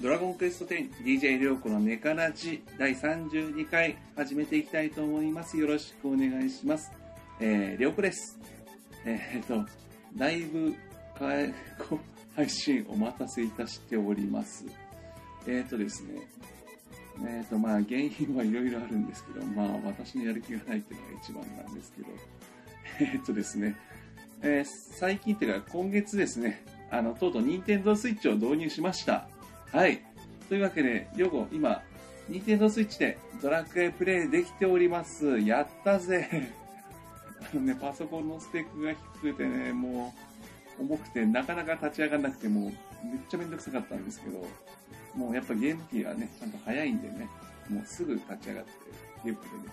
ドラゴンクエスト 10DJ りょうこのネカラジ第32回始めていきたいと思います。よろしくお願いします。えー、りょうこです。えー、っと、だいぶかえこ配信お待たせいたしております。えー、っとですね、えー、っとまあ原因はいろいろあるんですけど、まあ私のやる気がないっていうのが一番なんですけど、えー、っとですね、えー最近っていうか今月ですね、あの、とうとう任天堂スイッチを導入しました。はい。というわけで、りょうこ、今、任天堂スイッチでドラクエプレイできております。やったぜ。あのね、パソコンのスペックが低くてね、もう、重くて、なかなか立ち上がらなくて、もう、めっちゃめんどくさかったんですけど、もうやっぱゲーム機がね、ちゃんと早いんでね、もうすぐ立ち上がって、ゲームプレイで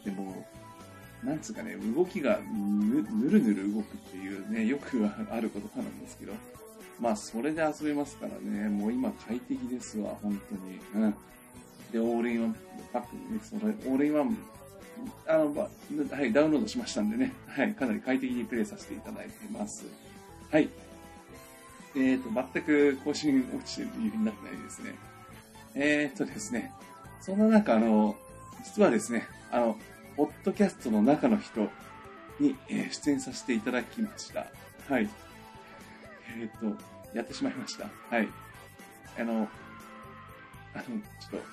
きて、でも、なんつうかね、動きがぬぬるぬる動くっていうね、よくあることなんですけど、まあ、それで遊べますからね、もう今快適ですわ、本当に。うん。で、オールインワンパックね、それ、オールインワン、あの、はい、ダウンロードしましたんでね、はい、かなり快適にプレイさせていただいてます。はい。えっ、と、全く更新落ちてる理由になってないですね。えっ、とですね、そんな中、あの、実はですね、あの、ポッドキャストの中の人に、えー出演させていただきました。はい。えっ、と、やってしまいました。はい。あの、あの、ちょっと、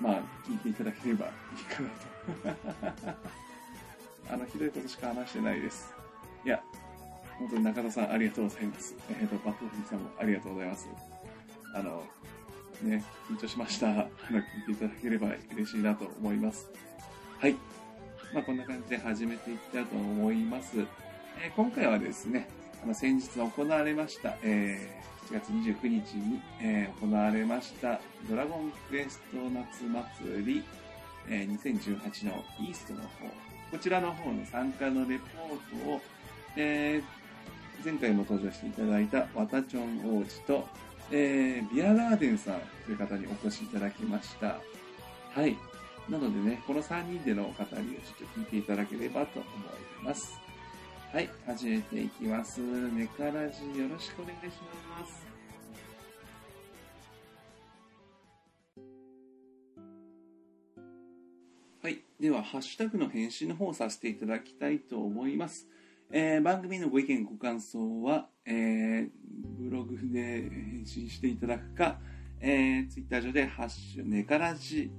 まあ、聞いていただければいいかなと。あの、ひどいことしか話してないです。いや、本当に中田さんありがとうございます。えっ、と、バットフリーさんもありがとうございます。あの、ね、緊張しました。あの、聞いていただければ嬉しいなと思います。はい。まあ、こんな感じで始めていきたいと思います。えー今回はですね、あの先日行われました、えー7月29日に、えー行われましたドラゴンクエスト夏祭り、えー2018のイーストの方、こちらの方の参加のレポートを、えー前回も登場していただいたワタチョン王子と、えービアガーデンさんという方にお越しいただきました。はい。なのでね、この3人での語りをちょっと聞いていただければと思います。はい、始めていきます。ネカラジよろしくお願いします。はい、では、ハッシュタグの返信の方をさせていただきたいと思います。えー番組のご意見、ご感想は、えーブログで返信していただくか、えー、ツイッター上で、ハッシュネカラジ、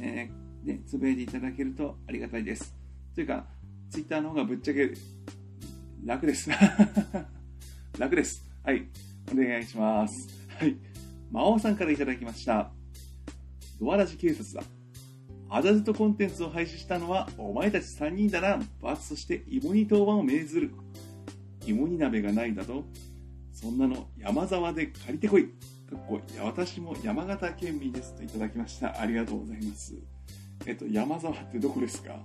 えーで、つぶやいていただけるとありがたいです。というか、ツイッターの方がぶっちゃけ楽です。楽です。はい。お願いします。はい。魔王さんからいただきました。ドアラジ警察だ。アダルトコンテンツを廃止したのはお前たち3人だな。罰として芋煮当番を命ずる。芋煮鍋がないだとそんなの山沢で借りてこい。かっこいや私も山形県民ですといただきました。ありがとうございます。えっと、山沢ってどこですか？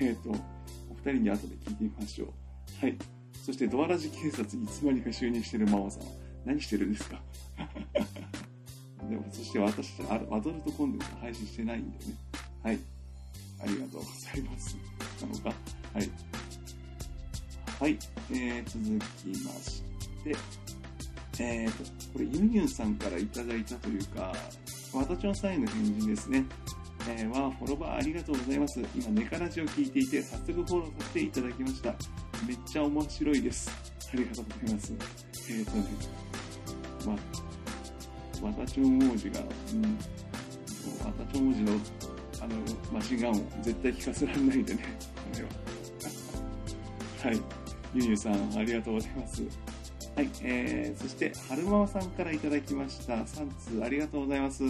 えっと、お二人に後で聞いてみましょう。はい。そして、ドアラジ警察いつの間にか就任してるマオさん何してるんですか？でも、そして私たちアアダルトコンテンツ配信してないんでね。はい。ありがとうございます。なのか？はい。はい。えー、続きまして、えーと、これ、ユンユンさんからいただいたというか、わたちょんさんへの返事ですね。えー、わー、フォロバーありがとうございます。今、ネカラジを聞いていて、早速フォローさせていただきました。めっちゃ面白いです。ありがとうございます。えーとね、ま、わたちょん王子が、うん、わたちょん王子の、あの、マシンガンを絶対聞かせられないんでね、これは。はい。ゆゆさん、ありがとうございます。はい、えー、そして、はるままさんからいただきました。3通ありがとうございます。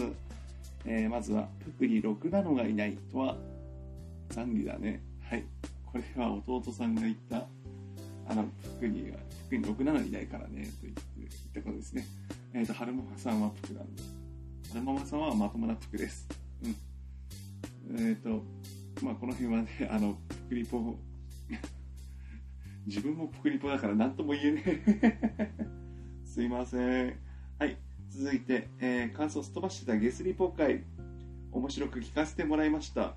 えー、まずは、プクリ6なのがいないとは、残儀だね。はい。これは弟さんが言った、あの、プクリが、プクリ6なのいないからね、と言って、言ったことですね。えっ、ー、と、はるままさんはプクなんで。はるままさんはまともなプクです。うん。えっ、ー、と、まあ、この辺はね、あの、プクリポ、自分もプクリポだから何とも言えねえ。すいません。はい。続いて、えー感想をすっ飛ばしてたゲスリポ会、面白く聞かせてもらいました。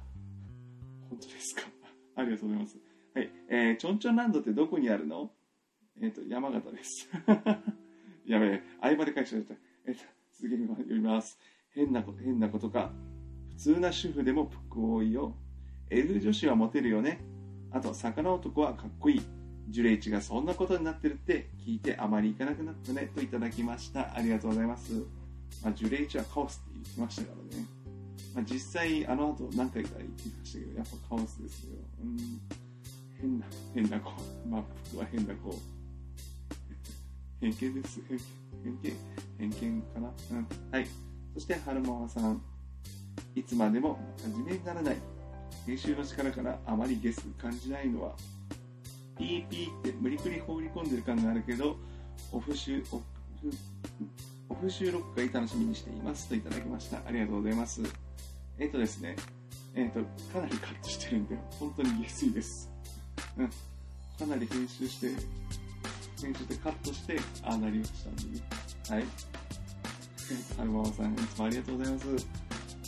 本当ですか？ありがとうございます。はい。えーちょんちょんランドってどこにあるの？えっ、と、山形です。やべえ、相場で返しました。えっ、と、続けて読みます。変なこと、変なことか。普通な主婦でもプック多いよ。エル女子はモテるよね。あと、魚男はかっこいい。ジュレイチがそんなことになってるって聞いてあまり行かなくなったねといただきました。ありがとうございます。まあ、ジュレイチはカオスって言ってましたからね。まあ、実際、あの後何回か言ってましたけど、やっぱカオスですよ。うん。変な、変な子。まあ、僕は変な子。偏見です。偏見、偏見かな。うん。はい。そして、春ママさん。いつまでも真面目にならない。編集の力からあまりゲス感じないのは、EP って無理くり放り込んでる感があるけど、オフ収、オフオフ収録会楽しみにしていますといただきました。ありがとうございます。えっ、とですね、えっ、と、かなりカットしてるんで、本当に下水です。うん。かなり編集して、編集してカットして、ああなりましたんでね。はい。春ママさん、いつもありがとうございます。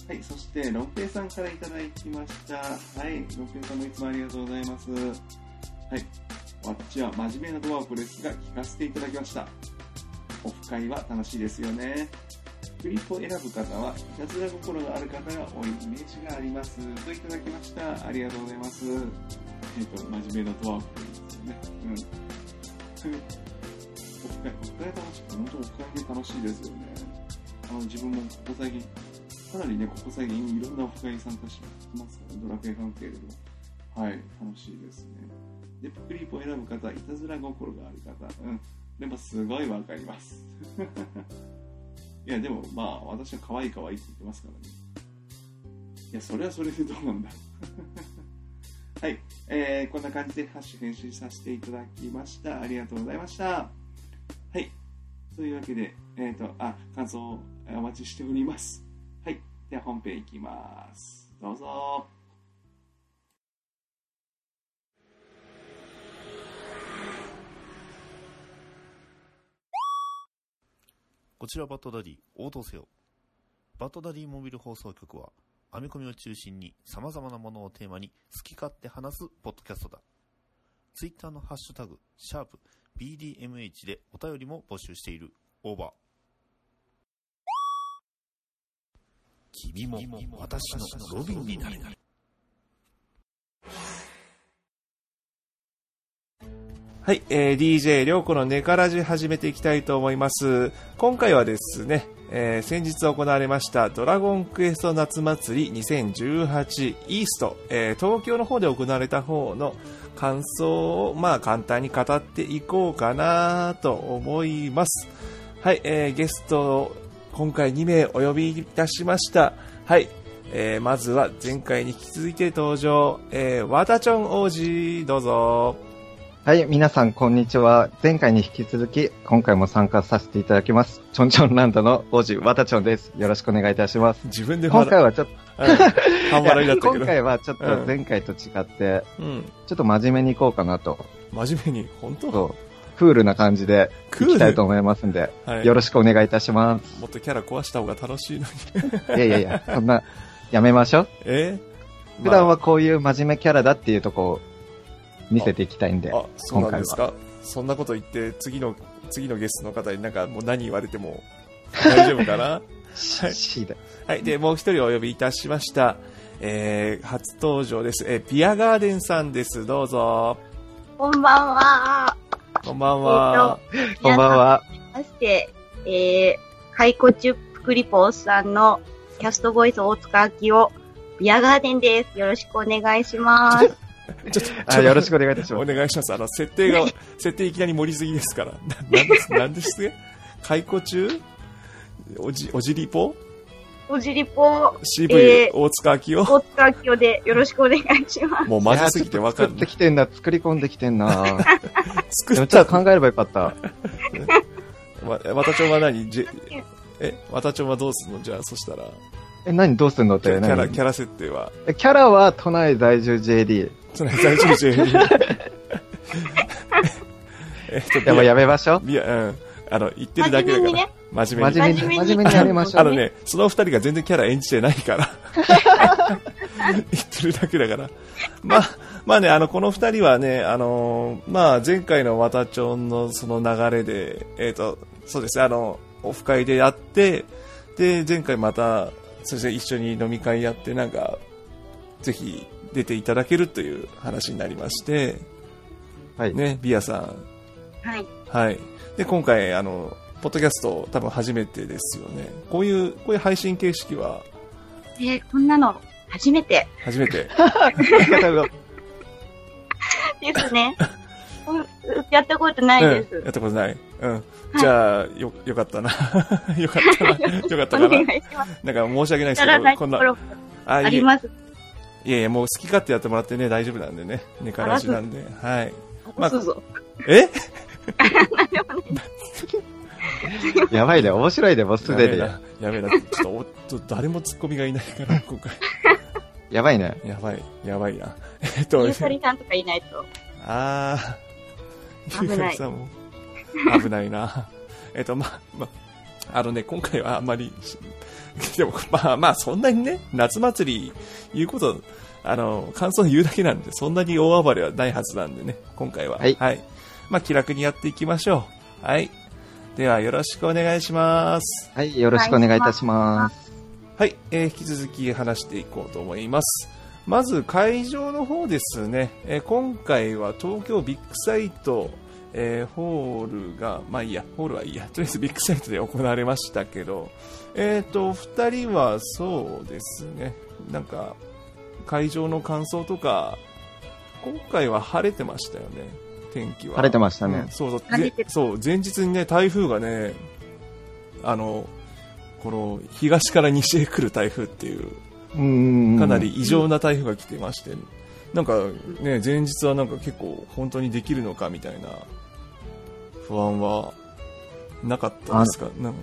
はい、そして、ロンペイさんからいただきました。はい、ロンペイさんもいつもありがとうございます。はい、わっちは真面目なドワーフですが、聞かせていただきました。オフ会は楽しいですよね。クリップを選ぶ方は、いたずら心がある方が多いイメージがあります。といただきました。ありがとうございます。えっ、と、真面目なドワーフですよね。うん。オフ会、オフ会楽しい。本当オフ会で楽しいですよね。あの、自分もここ最近、かなりね、ここ最近いろんなオフ会に参加してますから、ドラクエ関係でも。はい、楽しいですね。で、プクリープを選ぶ方、いたずら心がある方、うん。でも、すごいわかります。いや、でも、まあ、私は可愛い可愛いって言ってますからね。いや、それはそれでどうなんだ。はい、えー、こんな感じでハッシュ編集させていただきました。ありがとうございました。はい。というわけで、えっ、と、あ、感想をお待ちしております。はい。では本編いきます。どうぞ。こちらバッドダディ応答せよ。バッドダディモビル放送局は、編み込みを中心に様々なものをテーマに好き勝手話すポッドキャストだ。ツイッターのハッシュタグ、シャープ BDMH でお便りも募集している。オーバー。君も私のロビンになれ。はい、えー、DJ りょうこのネカラジ始めていきたいと思います。今回はですね、えー先日行われましたドラゴンクエスト夏祭り2018イースト、えー東京の方で行われた方の感想を、まあ簡単に語っていこうかなと思います。はい、えーゲスト今回2名お呼びいたしました。はい、えーまずは前回に引き続いて登場、えー、ワタチョン王子、どうぞ。はい、皆さん、こんにちは。前回に引き続き、今回も参加させていただきます。ちょんちょんランドの王子、わたちょんです。よろしくお願いいたします。自分で今回はちょっと、半笑いだったけど。今回はちょっと前回と違って、うん。ちょっと真面目にいこうかなと、真面目に、本当？そう、クールな感じでいきたいと思いますんで、はい。よろしくお願いいたします。もっとキャラ壊した方が楽しいのに。いやいやいや、そんな、やめましょう。え？普段はこういう真面目キャラだっていうとこを見せていきたいんでまあ、、あ、そうなんですか？そんなこと言って、次の、次のゲストの方になんかもう何言われても大丈夫かな？はい。はい。で、もう一人お呼びいたしました。えー、初登場です。えー、ビアガーデンさんです。どうぞ。こんばんは。こんばんは。こんばんは。まして、えー、カイコチュプクリポースさんのキャストボイス大塚明夫、ビアガーデンです。よろしくお願いします。ちょっと、あよろしくお願いいたしおます。願いします。あの、設定が、設定いきなり盛りすぎですから。ななんです、なんです解雇中？おじ、おじりぽ？おじりぽ、渋いえー大塚明夫？大塚明夫でよろしくお願いします。もうまずすぎてわかん作って。きてんな、作り込んできてんな。作っでもちょったと考えればよかった。わ、わたちょんは何？じえ、わたちょんはどうすんの？じゃあ、そしたら。え、何どうすんのってキャキャラ、何？キャラ設定は。えキャラは都内在住 JD。その在住 J えっと、やばいやめましょう。ビア、うん。あの、言ってる真だけだから。面目にね、真面目に。真面目に、真面目にやりましょう。あのね、その二人が全然キャラ演じてないから。言ってるだけだから。まあ、まあね、あの、この二人はね、あのーまあ、前回のワタチョンのその流れで、えっ、と、そうですね、あの、オフ会でやって、で、前回また、そして一緒に飲み会やって、なんか、ぜひ出ていただけるという話になりまして、はい。ね、ビアさん。はい。はい。で、今回、あの、ポッドキャスト多分初めてですよね。こういう、こういう配信形式は？えー、こんなの、初めて初めて。ですね。うんやったことないです。うん、やったことない。うん。じゃあ、よ、よかったな。よかったな。よかったかお願な。いします。なんか申し訳ないですけど、ことんなああります。いやいや、もう好き勝手やってもらってね、大丈夫なんでね。ネカラジなんで。はい。まあそうそう。え？やばいね、面白いね、もうすでに。やべえな。ちょっとっと誰もツッコミがいないから、今回。やばいね。やばい、やばいな。えっと、ゆうさりさんとかいないと。あー、危ないゆうかりさんも？危ないな。えっと、まあ、まあ、あのね、今回はあんまりし、でも、まあまあ、そんなにね、夏祭り言うこと、あの、感想言うだけなんで、そんなに大暴れはないはずなんでね、今回は。はいまあ、気楽にやっていきましょう。はい。では、よろしくお願いします。はい、よろしくお願いいたします。はい、えー引き続き話していこうと思います。まず会場の方ですね、えー今回は東京ビッグサイト、えーホールが、まあいいや、ホールはいいや、とりあえずビッグサイトで行われましたけど、えっ、と、二人はそうですね、なんか、会場の感想とか、今回は晴れてましたよね、天気は。晴れてましたね。うんそうそう、晴れてぜそう、前日にね、台風がね、あの、この東から西へ来る台風っていう、うん。かなり異常な台風が来てまして、なんかね、前日はなんか結構本当にできるのかみたいな不安はなかったですか？なんか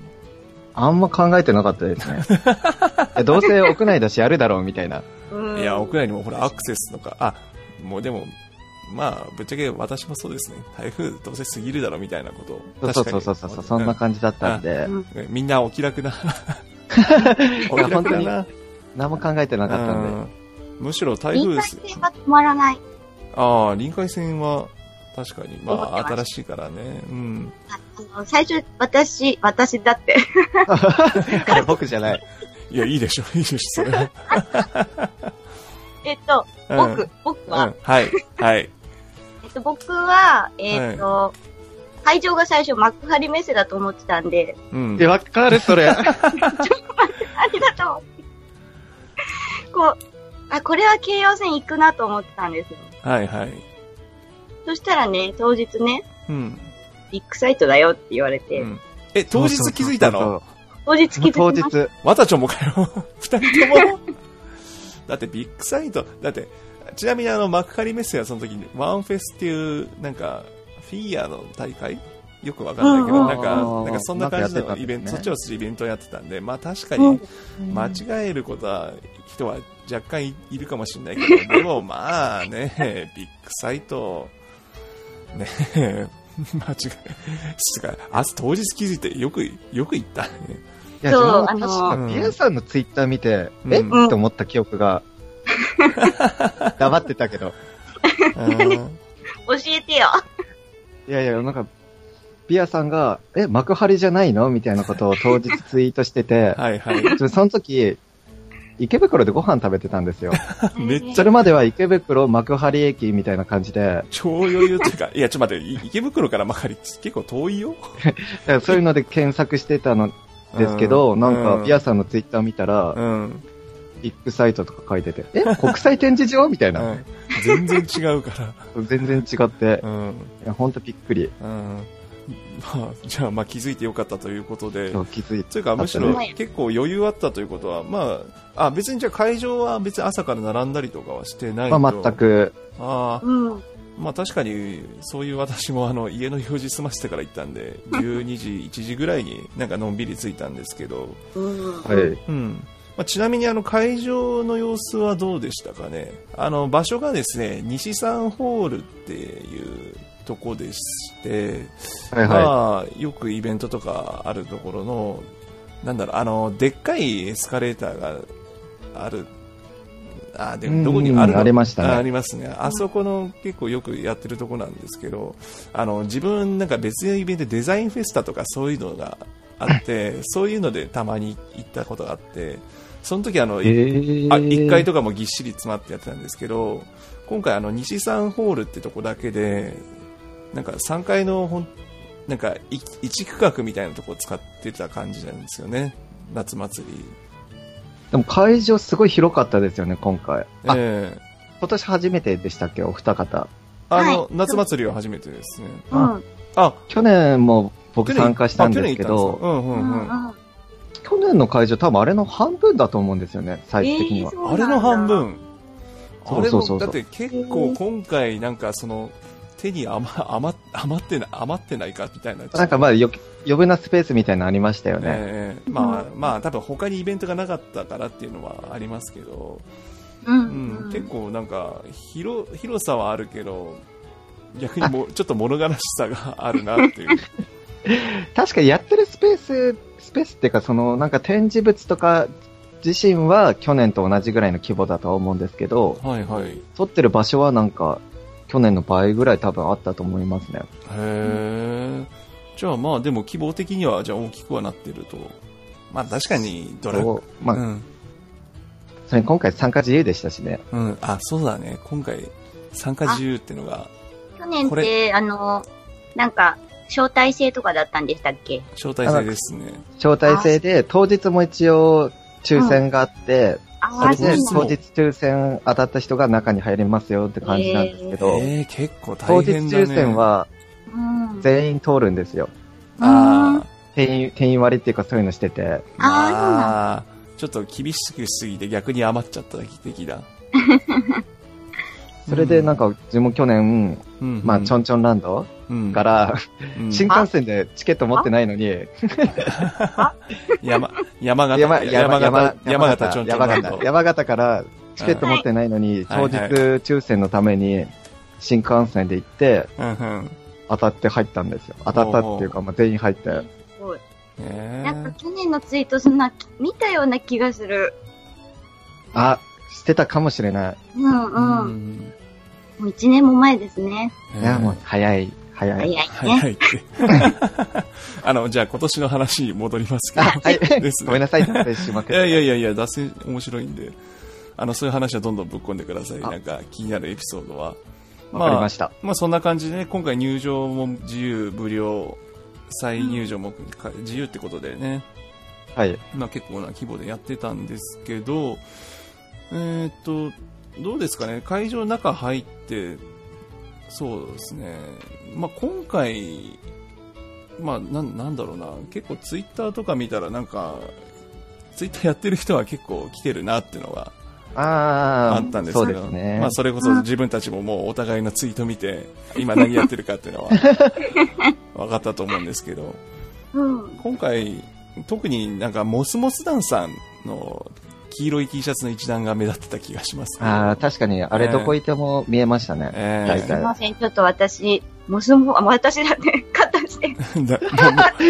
あんま考えてなかったですね。えどうせ屋内だしやるだろうみたいな。うんいや、屋内にもほらアクセスとか、あ、もうでも、まあ、ぶっちゃけ私もそうですね。台風どうせ過ぎるだろうみたいなことを。そう確かにそうそうそう、そんな感じだったんで、うんねみんなお気楽な。お気いや本当に楽だな。何も考えてなかったんで。うんむしろ台臨風界線が止まらない。ああ、臨海線は確かに、まあ、新しいからね。うん。あの、最初、私、私だって。あれ僕じゃない。いや、いいでしょ、いいでしょ、それは。えっと、うん僕、僕は、うん、はい、はい。えっと、僕は、えっと、会場が最初幕張メッセだと思ってたんで、うん。え、わかる、それ。ありがとう。こう、あ、これは京葉線行くなと思ってたんですよ。はい、はい。そしたらね、当日ね、うん。ビッグサイトだよって言われて、うん。え、当日気づいたの？当日気づき当ました。日。わたちょもかよ。二人とも。だってビッグサイト、だって、ちなみにあの、幕張メッセはその時に、ワンフェスっていう、なんか、フィギュアの大会？よくわかんないけど、うん。なんか、うん。なんかそんな感じのイベント、そっちをするイベントをやってたんで、まあ確かうん。に、間違えることは、人は若干いいるかもしれないけど、でもまあね、ビッグサイト、ね、間違え、つうか、明日当日気づいてよく、よく言ったね。いや、そう自分はあの確か、うんビアさんのツイッター見て、うんえ？うんって思った記憶が、黙ってたけど。うん教えてよ。いやいや、なんか、ビアさんが、え、幕張じゃないの？みたいなことを当日ツイートしてて、はいはい。その時、池袋でご飯食べてたんですよ。めっちゃそれまでは池袋幕張駅みたいな感じで、超余裕っていうか、いや、ちょっと待って、い池袋から幕張結構遠いよ。そういうので検索してたのですけど、なんか、ビアさんのツイッター見たら、うん。ビッグサイトとか書いてて、え、国際展示場？みたいな。うん。全然違うから。全然違ってう、ん。いや、ほんとびっくり。うん。まあ、じゃあ、まあ気づいてよかったということで。そう気づいて。というか、むしろ結構余裕あったということは、まあ、あ、別にじゃあ会場は別に朝から並んだりとかはしてないと。まあ、全。く、ああ、うん。まあ確かに、そういう私もあの、家の用事済ませてから行ったんで、12時、1時ぐらいになんかのんびり着いたんですけど、うん。はい。うん。まあ、ちなみにあの会場の様子はどうでしたかね。あの場所がですね、西山ホールっていうとこでして、はいはまあ、よくイベントとかあるところの、なんだろう、あの、でっかいエスカレーターがある。あ、でもどこにあるありましたねあありますね。あそこの結構よくやってるとこなんですけど、あの、自分なんか別のイベントでデザインフェスタとかそういうのがあって、そういうのでたまに行ったことがあって、その時あの、えー、あ1階とかもぎっしり詰まってやってたんですけど、今回あの西三ホールってとこだけで、なんか3階のほん、なんかい一区画みたいなとこを使ってた感じなんですよね、夏祭り。でも会場すごい広かったですよね、今回。あ、ええ今年初めてでしたっけ、お二方。あの、はい夏祭りは初めてですね。うん。あ、去年も僕参加したんですけど、うんううんうん。ん。去年の会場多分あれの半分だと思うんですよね、サイズ的には。あれの半。分。あれの、そうそうそうそうだって結構今回なんかその、手に余余余ってな余ってないかみたいな。なんかまあよ、余分なスペースみたいなのありましたよね。ええまあ、まあ多分他にイベントがなかったからっていうのはありますけど、ううん。ん。結構なんか広広さはあるけど逆にもちょっと物悲しさがあるなっていう。確かにやってるスペース、スペースっていうかそのなんか展示物とか自身は去年と同じぐらいの規模だとは思うんですけど、はいはい。へ撮ってる場所はなんか去年の倍ぐらい多分あったと思いますね。えじゃあまあでも希望的にはじゃあ大きくはなってると。まあ確かにドラそうまあ、うん、それに今回参加自由でしたしね。うん、あそうだね。今回参加自由っていうのが去年こって、あの、なんか、招待制とかだったんでしたっけ？招待制ですね。招待制で当日も一応抽選があって、あそれで当日抽選当たった人が中に入れますよって感じなんですけど、えー、結構当日大変だね。抽選はうん。全員通るんですよ。あ定員、定員割っていうかそういうのしてて。ーああー。ちょっと厳しくしすぎて逆に余っちゃった的だ それでなんか自分も去年、うんまあちょんちょんランドうん。から、うん。新幹線でチケット持ってないのに、山山形山、山形山形ちょんちょん山ランド。形、山形からチケット持ってないのに、はい。当日抽選のために新幹線で行って当たって入ったんですよ。当たったっていうか、まあ全員入って。なんか去年のツイートそんな、見たような気がする。あ、してたかもしれない。うんーうん。もう一年も前ですね。いや、もう早い、早い。早いね。早いって。あの、じゃあ今年の話に戻りますけど。はい。ですね。ごめんなさい、脱線しまくいやって。いやいやいや、脱線面白いんで、あの、そういう話はどんどんぶっ込んでください。あなんか気になるエピソードは。わかりました。まあそんな感じでね、今回入場も自由、無料、再入場もか自由ってことでね、はい。まあ結構な規模でやってたんですけど、えーっと、どうですかね、会場の中入って、そうですね、まあ今回、まあなんなんだろうな、結構ツイッターとか見たらなんか、ツイッターやってる人は結構来てるなっていうのがああったんですけど、ね。まあそれこそ自分たちももうお互いのツイート見て、今何やってるかっていうのは 分かったと思うんですけど、うん。今回、特になんかモスモスダンさんの黄色い T シャツの一段が目立ってた気がしますああ、確かに、あれどこいても見えましたね。え大体すいません、ちょっと私、もすも、あ、私だね、カットして。えだも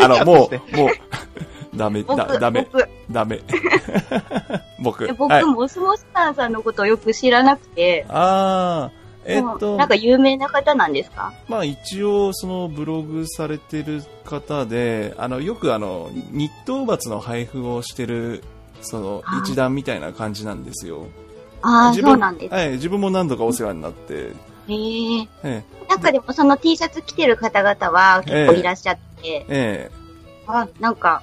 うあの、もう、もう、ダメ、僕、だダメ、僕、ダメ。僕。え僕、はい、モスモスタンさんのことをよく知らなくて、あー、えっと、なんか有名な方なんですか？まあ一応そのブログされてる方で、あの、よくあの、日当罰の配布をしてる、そのはい一段みたいな感じなんですよ。ああ、自分そうなんです。はい、自分も何度かお世話になって、へえ。えなんかでもその T シャツ着てる方々は結構いらっしゃって、え、えあ、なんか、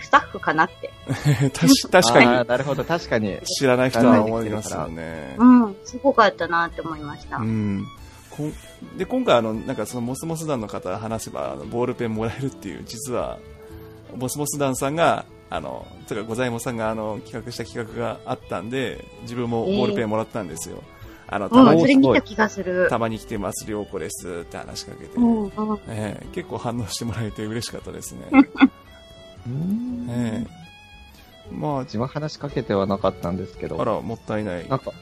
スタッフかなって。え、確確かあにーなるほど、確かに。知らない人は思いますよね。うん、すごかったなって思いました。うん。こんで、今回あの、なんかそのモスモス団の方話せば、あのボールペンもらえるっていう、実は、モスモス団さんが、あの、つうか、ございもさんがあの、企画した企画があったんで、自分もボールペンもらったんですよ。あの、たうん、まに、それ見た気がする。たまに来てます、良子ですって話しかけて、うん、うん。ええ結構反応してもらえて嬉しかったですね。うんええま自分は話しかけてはなかったんですけあ、ど、あら、もったいない。なんか、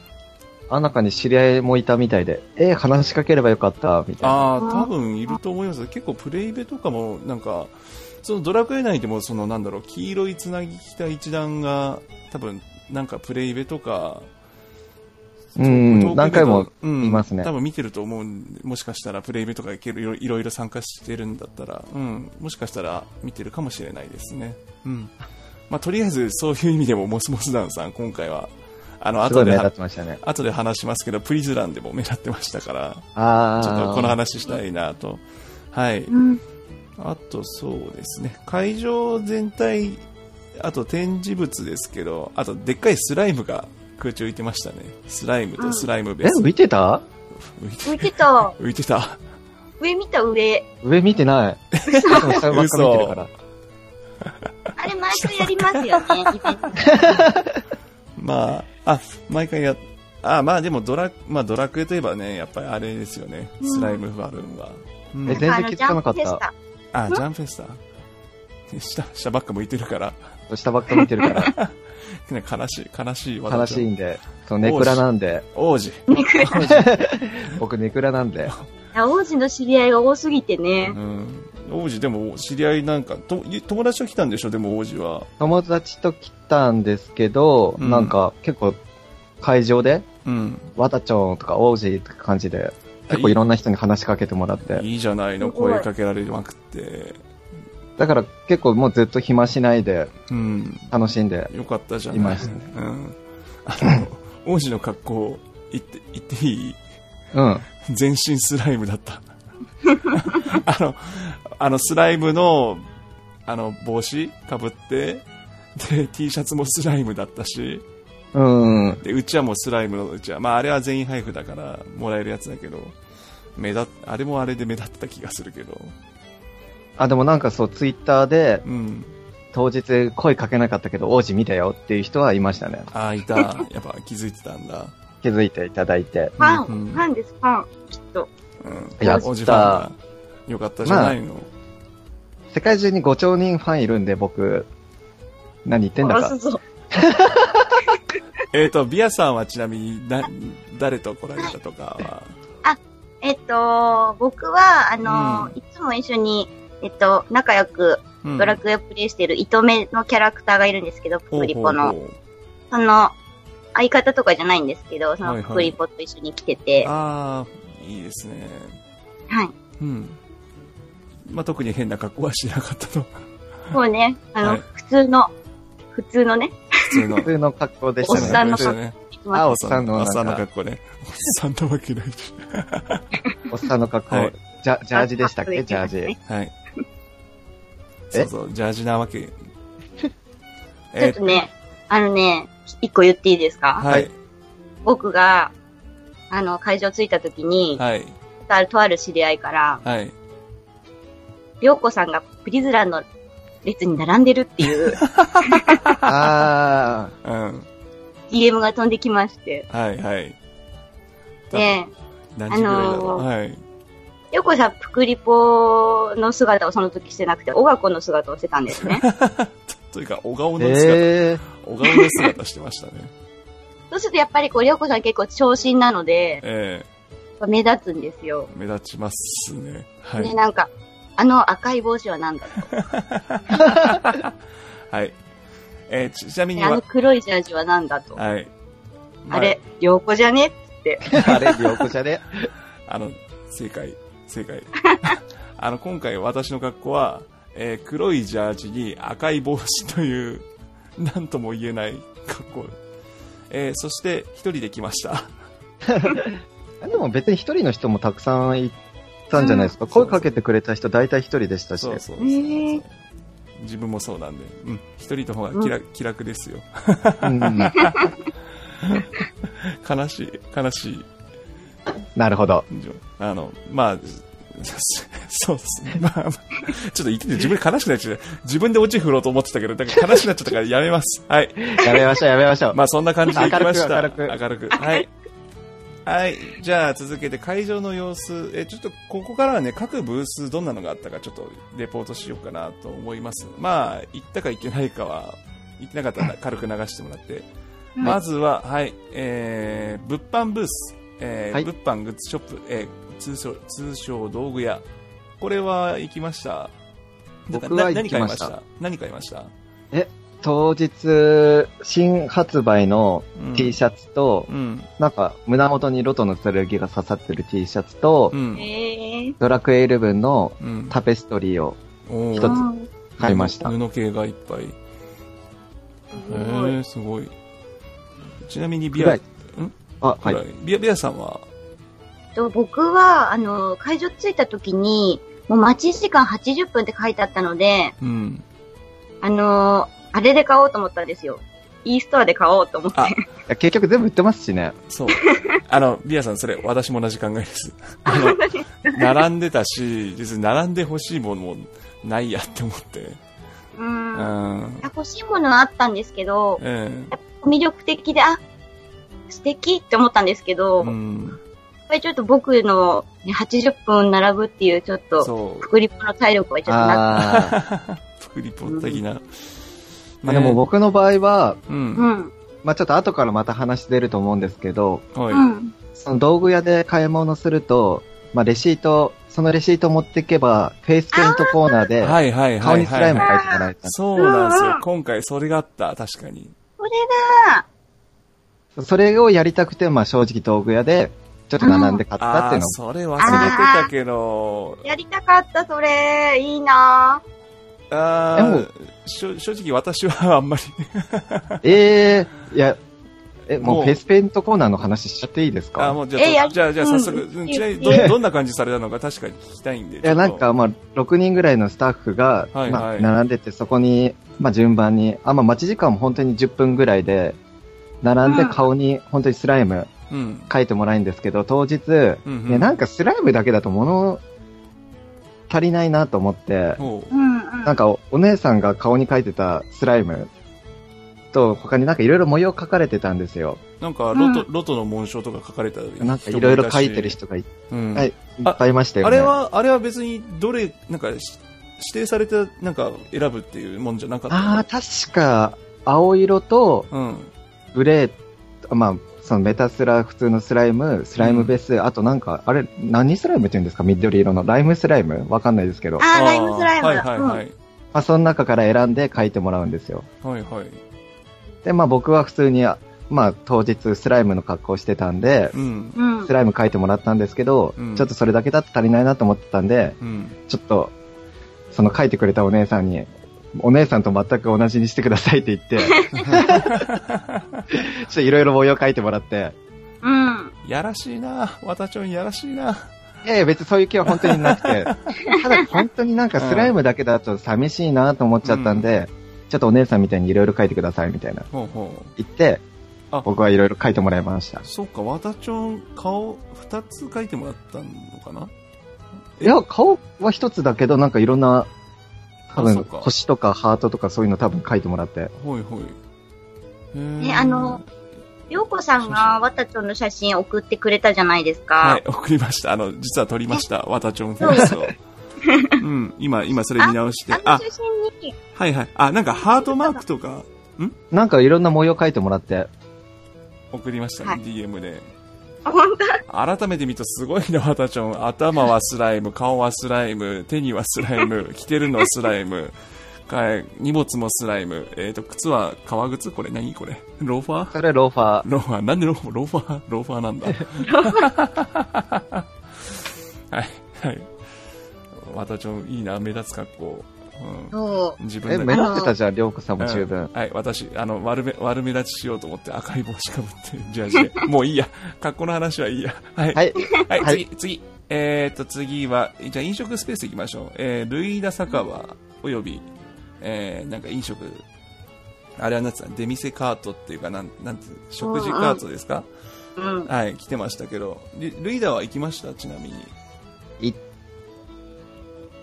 あ中に知り合いもいたみたいで、えー、話しかければよかった、みたいな。ああ、多分いると思います。結構プレイベとかも、なんか、そのドラクエ内でも、そのなんだろう、黄色いつなぎ着た一団が、多分、なんかプレイベとか、うんうん何回もうんいますね多分見てると思うもしかしたらプレイベとかいけるいろいろ参加してるんだったら、うん、もしかしたら見てるかもしれないですね。うん。まあ、とりあえずそういう意味でもモスモスダンさん今回は、あの、後でね。後で話しますけど、プリズランでも目立ってましたから、ああ。ちょっとこの話したいなと。はい。うん。あとそうですね、会場全体、あと展示物ですけど、あとでっかいスライムが空中浮いてましたね。スライムとスライムベえース。浮いてた？浮いて浮いてた。浮いてた。上見た上。上見てない。下ばっか見てるから。あれ毎回やりますよね、イベント。まあ、あ、毎回や、あ、まあでもドラ、まあドラクエといえばね、やっぱりあれですよね。うんスライムバルーンは。うんえ全然気づかなかったあのジャンプフェスタ？下、下ばっか向いてるから、下ばっか見てるから。ね、悲しい、悲しい技悲しいんで。そう、ネクラなんで。王子。ネクラ 僕ネクラなんで。いや王子の知り合いが多すぎてねう。ん。王子でも知り合いなんか、と友達と来たんでしょ？でも王子は。友達と来たんですけど、うんなんか結構会場で、うん。ワタチョンとか王子とか感じで、結構いろんな人に話しかけてもらって。いいじゃないの、声かけられまくって。だから結構もうずっと暇しないでうん。楽しんで。よかったじゃん。いましたうん。あの、王子の格好、言って、言っていい？うん。全身スライムだった。あの、あのスライムの、あの、帽子かぶって、で、T シャツもスライムだったし、うん。で、うちわもスライムのうちわ。まあ、あれは全員配布だから、もらえるやつだけど、目立っ、あれもあれで目立った気がするけど、あ、でもなんかそう、ツイッターでうん。当日声かけなかったけど王子見たよっていう人はいましたね。ああ、いた。やっぱ気づいてたんだ。気づいていただいて。ファン、うんファンです、ファン。きっと。うん。やったおじファンがよかったじゃないの。世界中に5兆人ファンいるんで僕、何言ってんだか。えっ、と、ビアさんはちなみに、な、誰と来られたとかは、えっと、僕は、あの、うんいつも一緒に、えっと、仲良くうんドラクエをプレイしてる糸目のキャラクターがいるんですけど、プクリポの。その、相方とかじゃないんですけど、そはいはいのプクリポと一緒に来てて、はああ、いいですね。い。うん。まあ、特に変な格好はしなかったと。もうね、あの、はい普通の、普通のね、普通の。普通の格好でしたね。おっさんの格普通ね。あ、おっさんのおっさんの格好ね。おっさんなわけないし。おっさんの格好、はいジャジャージでしたっけ？あジャージ。はい。え？そうそう、ジャージなわけ。ちょえっとね、あのね、一個言っていいですか、はい。僕が、あの、会場着いた時に、はい。とあるとある知り合いから、はい。りょうこさんがプリズランの列に並んでるっていう あうん。DM が飛んできまして、はい、はい。で、何時ぐらいだろう？あのーはい。りょうこさん、プクリポの姿をその時してなくて、おがこの姿をしてたんですね。というか、小顔ー。の姿、え小顔の姿してましたね。そうするとやっぱりこう、りょうこさん結構長身なので、え目立つんですよ。え目立ちますね。はで、い。なんか、あの赤い帽子は何だと。はい。えーちちなみにであのは、黒いジャージは何だと。はい。あれ、りょうこじゃね？って。ー、あれ、両子車で。あの、正解、正解。あの、今回私の格好は、えー黒いジャージに赤い帽子という、なんとも言えない格好。えーそして、一人で来ました。でも別に一人の人もたくさんいたんじゃないですか。うん声かけてくれた人大体一人でしたし。そうそうそうへー自分もそうなんで、うん、一人の方が気楽,、気楽ですよ。うん悲しい、悲しい。なるほど。あの、まあ、そうですね。まあ、まあちょっと言ってて自分で悲しくなっちゃった。自分でオチ振ろうと思ってたけど、だから悲しくなっちゃったからやめます。はい。やめましょう、やめましょう。まあそんな感じでいきました。明るく明る明るく。はい。はい。じゃあ続けて会場の様子。え、ちょっとここからはね、各ブースどんなのがあったかちょっとレポートしようかなと思います。まあ、行ったか行ってないかは、行ってなかったら軽く流してもらって。まずは、はい、えー、物販ブース。えーはい物販グッズショップ、えー、通称、通称道具屋。これは行きました？僕は行きました買いました？何買いました？当日、新発売の T シャツと、うん。なんか胸元にロトの剣が刺さってる T シャツと、うん。えー。ドラクエ11のうん。タペストリーを一つうん買いました。布系がいっぱい。へすごいえ、すごい。ちなみにビア、ぐらいあ、は。いビア、ビアさんは、と僕は、あの、会場着いた時に、もう待ち時間80分って書いてあったので、うん。あのあれで買おうと思ったんですよ。e ストアで買おうと思って。あ結局全部売ってますしね。そう。あの、ビアさん、それ、私も同じ考えです。あの、並んでたし、実に並んで欲しいものもないやって思って。う。うんん。欲しいものはあったんですけど、え魅力的で、あ、素敵って思ったんですけど、え。うやっん。ぱりちょっと僕の、ね、80分並ぶっていうちょっと、そう。プクリポの体力はちょっとなくあープクリポ的な。まあでも僕の場合は、う。うんん。まあちょっと後からまた話出ると思うんですけど、はい。うん。その道具屋で買い物すると、まあレシート、そのレシートを持っていけば、フェイスペイントコーナーで、はいはいはい顔にスライムはい。描いてもらえた。そうなんですうん。よ今回それがあった、確かに。これだそれをやりたくて、まあ正直道具屋で、ちょっと並んで買ったっていうのそれ忘れてたけど、やりたかった、それ。いいなあ正直私はあんまり。ええいや、え、ももううフェイスペイントコーナーの話しちゃっていいですか？あもうじゃあ、えやじゃあ、じゃあ早速、うんちなみにど、どんな感じされたのか確かに聞きたいんで。いや、なんか、まあ、6人ぐらいのスタッフが、はいはいまあ、並んでて、そこに、まあ、順番に、あ、まあ、待ち時間も本当に10分ぐらいで、並んでうん顔に本当にスライムうん。書いてもらえるんですけど、当日、うんうんね、なんかスライムだけだと物足りないなと思って、うん。なんかおお姉さんが顔に書いてたスライムと、他になんかいろいろ模様書かれてたんですよ。なんか、ロト、ロトの紋章とか書かれた人もいたしなんかいろいろ書いてる。人がいうん。はいいっぱいいましたよね。あれは、あれは別に、どれ、なんか、し指定された、なんか、選ぶっていうもんじゃなかったああ、確か、青色とうん。グレー、まあ、そのメタスラ、普通のスライム、スライムベース、あとなんか、あれ、何スライムって言うんですか？緑色の。ライムスライム？わかんないですけど。まあー、ライムスライムはいだ。はいはい。あ、その中から選んで書いてもらうんですよ。はいはい。で、まあ僕は普通に、まあ当日スライムの格好してたんで、うん。うん。うんスライム書いてもらったんですけど、うんちょっとそれだけだと足りないなと思ってたんで、うん。ちょっと、その書いてくれたお姉さんに、お姉さんと全く同じにしてくださいって言って、ちょっといろいろ模様書いてもらって、うん。やらしいな。わたちょんやらしいな。いやいや別にそういう気は本当になくて、ただ本当になんかスライムだけだと寂しいなと思っちゃったんで、ちょっとお姉さんみたいにいろいろ書いてくださいみたいなほうほう。言ってあ、僕はいろいろ書いてもらいました。そっか、わたちょん、顔、二つ書いてもらったのかな？いや、顔は一つだけど、なんかいろんな、多分星とかハートとかそういうの多分書いてもらって。ほいほい。ねあの、りょうこさんがわたちょんの写真送ってくれたじゃないですか。はい、送りました。あの、実は撮りました。わたちょんフェイスを。うん、今、今それ見直して。ああの写真に、はいはい。あ、なんかハートマークとかなんかいろんな模様書いてもらって。送りましたね、はい DM で。あ本当？改めて見るとすごいね、わたちょん。頭はスライム、顔はスライム、手にはスライム、着てるのはスライム、荷物もスライム、えっ、と、靴は革靴？これ何？これローファー？それローファー。ローファー、なんでローファー、ローファー、ローファーなんだ。はい、はい。わたちょん、いいな、目立つ格好。うん、そう。え、自分で目立ってたじゃん、りょうこさんも十分。はい、私、あの、悪め、悪目立ちしようと思って赤い帽子かぶって、ジャージで。もういいや。格好の話はいいや。はい。はい。はい、はい次、次。えー、っと、次は、じゃあ飲食スペース行きましょう。えー、ルイダ酒場、および、えー、なんか飲食、あれはなんつうの出店カートっていうか、なん、なんて食事カートですか、うん。はい、来てましたけど、ルルイダは行きました？ちなみに。行っ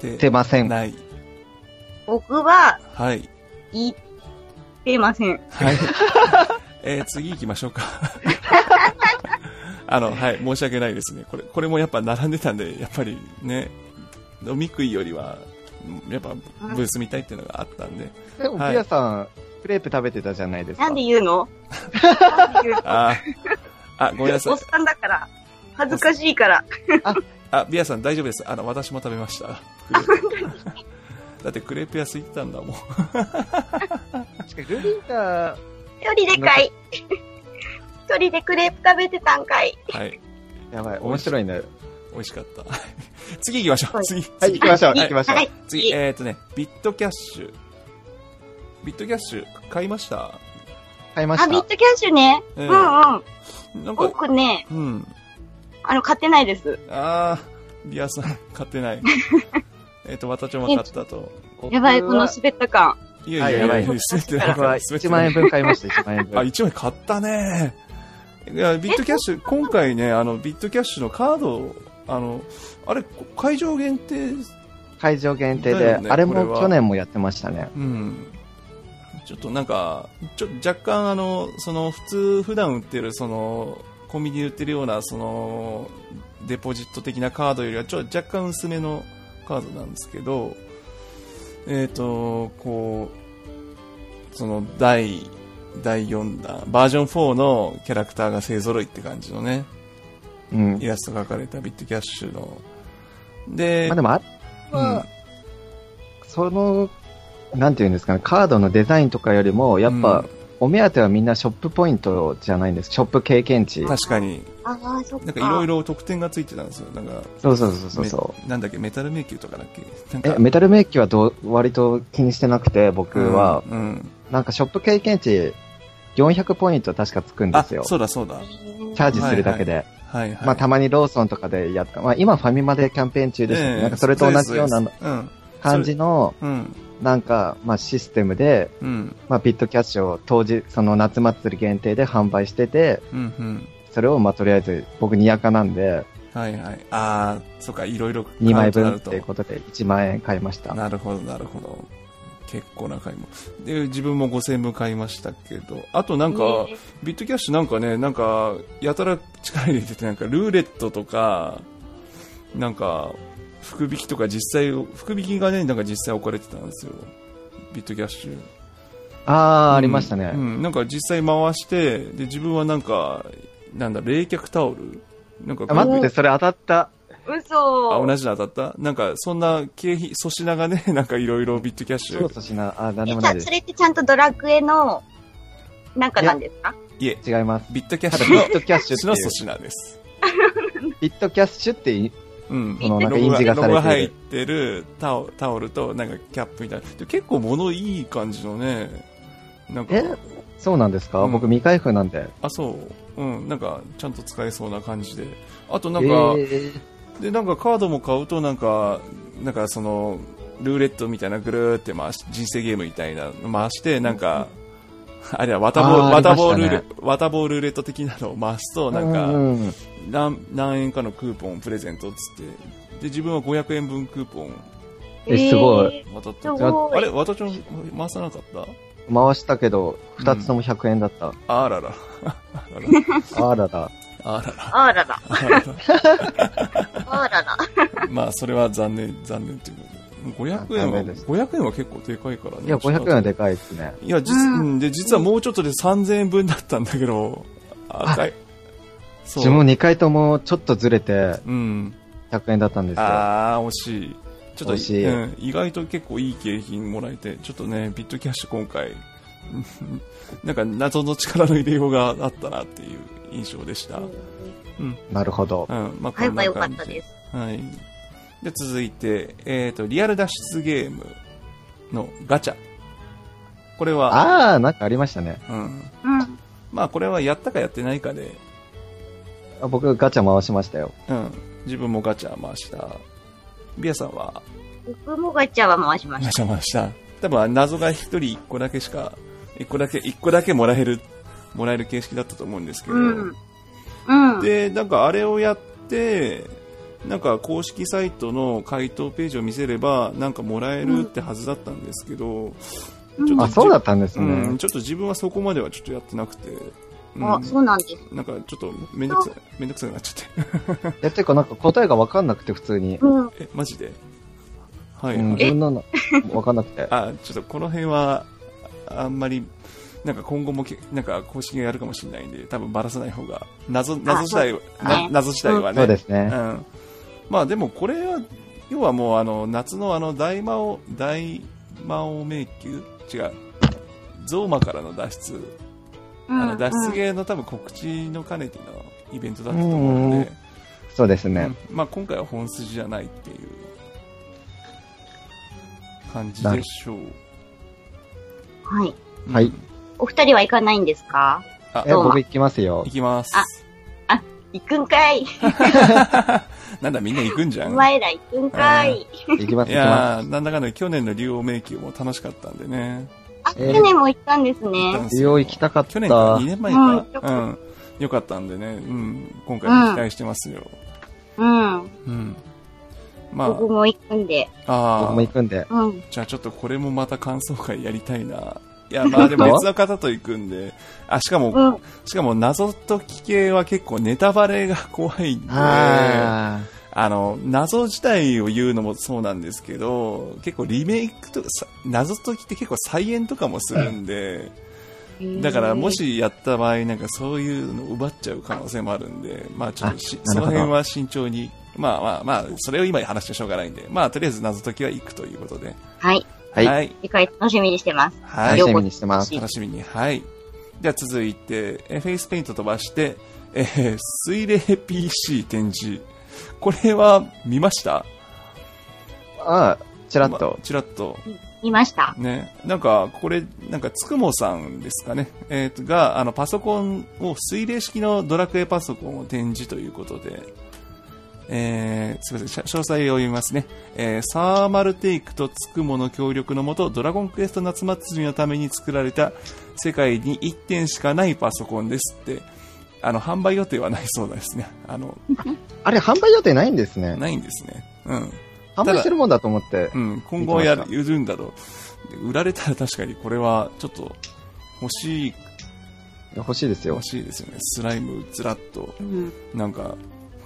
ててません。ない。僕は、はい。言ってません。はい。えー、次行きましょうか。あの、はい、申し訳ないですね。これ、これもやっぱ並んでたんで、やっぱりね、飲み食いよりは、やっぱブース見たいっていうのがあったんで。でも、はいピアさん、クレープ食べてたじゃないですか。なんで言うの？あーあ、ごめんなさいおっ。さんだから。恥ずかしいから。あ、ビアさん大丈夫です。あの、私も食べました。だってクレープ屋空いてたんだもん。確かにルリータ一人でかい。一人でクレープ食べてたんかい。はい。やばい、面白いね。美味しかった。次行きましょう。はい次。はい、行きましょう、はい行きましょう。はい。次、えっ、ー、とね、ビットキャッシュ。ビットキャッシュ買いました？あ、買いました。ビットキャッシュね。ええうんうん。なんか、僕ね、うん。あの、買ってないです。あー、リアさん、買ってない。えっと、私も買ったと。僕やばい、このは滑った感。いやいやいや、ばい滑ってない僕は1万円分買いました、1万円あ、分。1枚買ったね。いや、ビットキャッシュ、今回ね、あの、ビットキャッシュのカード、あの、あれ、会場限定、会場限定で、ねあれも去年もやってましたね。うん。ちょっとなんか、ちょ若干あの、その、普通、普段売ってる、その、コンビニで売ってるような、その、デポジット的なカードよりは、ちょ若干薄めのカードなんですけど、えっ、と、こう、その、第、第4弾、バージョン4のキャラクターが勢揃いって感じのね、うんイ。ラストが描かれたビットキャッシュの。で、まあでも、あうんその、なんていうんですかね、カードのデザインとかよりも、やっぱ、お目当てはみんなショップポイントじゃないんです。ショップ経験値。確かに、ああ、そっか。なんかいろいろ特典がついてたんですよ。なんか、そうそうそうそうなんだっけ、メタル迷宮とかだっけ？えか、メタルメッキはどう割と気にしてなくて、僕は、うん、うんなんかショップ経験値400ポイント確かつくんであすよ。そうだそうだ。チャージするだけで。はいはい。まあたまにローソンとかでやった。まあ今ファミマでキャンペーン中ですけど、ええなんかそれと同じような。感じの、うん。なんか、まあシステムで、うん。まあビットキャッシュを当時、その夏祭り限定で販売してて、うん。うん。それをまあとりあえず僕にやかなんで、はいはい。ああ、そうか、いろいろ2枚分っていうことで1万円買いました。なるほど、なるほど。結構な買い物。で、自分も5000円分買いましたけど、あとなんか、ねビットキャッシュなんかね、なんか、やたら力入れてて、なんか、ルーレットとか、なんか、福引きとか実際、福引きがね、なんか実際置かれてたんですよ。ビットキャッシュ。あー、ありましたね。うん、うんなんか実際回して、で、自分はなんか、なんだ、冷却タオルなんか、あ待って、それ当たった。嘘。あ、同じの当たった？なんか、そんな経費、粗品がね、なんかいろいろビットキャッシュそう。としな、あ、なんでえ、もないですじゃあそ。れってちゃんとドラクエの、なんかなんですか？いえ、違います。ビットキャッシュのットキャッシュしの粗っていう、品です。ビットキャッシュってい うん。そのなんか印字がされてるロゴ入ってるタオタオルと、なんかキャップみたいな。で結構物いい感じのね、なんか、えそうなんですか、うん僕未開封なんで。あ、そう。うん。なんか、ちゃんと使えそうな感じで。あとなんえか、ーで、なんかカードも買うと、なんか、なんかその、ルーレットみたいなぐるーって回し、人生ゲームみたいなの回して、なんか、あれは、ワタボール、あーワタボールありましたねルーレ、ワタボールルーレット的なのを回すと、なんか、うんうん何、何円かのクーポンをプレゼントっつって、で、自分は500円分クーポンえすごいえ渡ってすごいあれ私も回さなかった？回したけど、二つとも100円だった。あらら。あらら。あらら。ー、あらら、あらら。あらら。まあ、それは残念、残念ということで。500円は、残念です500円は結構でかいからね。いや、500円はでかいですね。いや、実、うんうんで、実はもうちょっとで3000円分だったんだけど、赤い。自分も2回ともちょっとずれてうん。100円だったんですよ。あー、惜しい。ちょっと、惜しいうん、意外と結構いい景品もらえて、ちょっとね、ビットキャッシュ今回、なんか謎の力の入れようがあったなっていう印象でした。うん。なるほど。うん。まあ、こんな感じったです。はい。で、続いて、えっ、と、リアル脱出ゲームのガチャ。これは、あー、なんかありましたね。うん。うん。まあ、これはやったかやってないかで、あ僕ガチャ回しましたよ。うん。自分もガチャ回した。ビアさんは？僕もガチャは回しまガしチャ回した。多分、謎が一人一個だけしか、一個だけ、一個だけもらえる、もらえる形式だったと思うんですけた。ど、うん。うん。で、なんかあれをやって、なんか公式サイトの回答ページを見せれば、なんかもらえるってはずだったんですけど、ちょっとあ、そうだったんですね。うん、ちょっと自分はそこまではちょっとやってなくて、うんあ、そうなんです。なんかちょっとめんどくさい、めんどくさくなっちゃって。え、てかなんか答えがわかんなくて普通に。うん。え、マジで？はい、うん、はい。自分ののわかんなくて。あ、ちょっとこの辺は、あんまり、なんか今後もけ、なんか公式がやるかもしれないんで、多分ばらさない方が、謎、謎自体は、謎自体はね。そうですね。うん。まあでもこれは、要はもうあの、夏のあの、大魔王、大魔王迷宮？違う。ゾーマからの脱出。うんあの、脱出ゲーの多分告知の兼ねてのイベントだったと思うので、そうですね。うんまあ今回は本筋じゃないっていう感じでしょう。はい。うんはい。お二人は行かないんですか？あ僕行きますよ行。きます。行くんかい なんだみんな行くんじゃおん。前ら行くんかい行きます、い行きまやー、なんだかんだ去年の竜王迷宮も楽しかったんでね。あ、えー去年も行ったんですね。ですよす。利用行きたかった。去年か、2年前うんか。うん。よかったんでね。うん。今回も期待してますよ。うん。うん。ま僕も行くんで。あ、あ僕もあ、行くんで。うん。じゃあちょっとこれもまた感想会やりたいな。いや、まあ でも別の方と行くんで。あ、しかも、うん。しかも謎解き系は結構ネタバレが怖いんで。ああの、謎自体を言うのもそうなんですけど、結構リメイクとか、さ謎解きって結構再演とかもするんで、だからもしやった場合なんかそういうの奪っちゃう可能性もあるんで、まあちょっとその辺は慎重に、まあまあまあ、それを今話してしょうがないんで、まあとりあえず謎解きは行くということで、はい。はい。はい。次回楽しみにしてます。はい楽しみにしてます。楽しみに。はい。では続いて、えフェイスペイント飛ばして、えー水冷 PC 展示。これは見ました？ああ、ちらっとま。ちらっと。見ました。ね。なんか、これ、なんか、つくもさんですかね。えーと、が、あの、パソコンを、水冷式のドラクエパソコンを展示ということで、えー、すみません、詳細を読みますね。えー、サーマルテイクとつくもの協力のもと、ドラゴンクエスト夏祭りのために作られた世界に1点しかないパソコンですって、あの、販売予定はないそうですね。あの、あれ、販売予定ないんですね。ないんですね。うん。販売してるもんだと思ってう。ん、今後やる、売るんだろう。で売られたら確かにこれはちょっと欲しい、欲しいですよ欲。しいですよね。スライムずらっと。うん。なんか、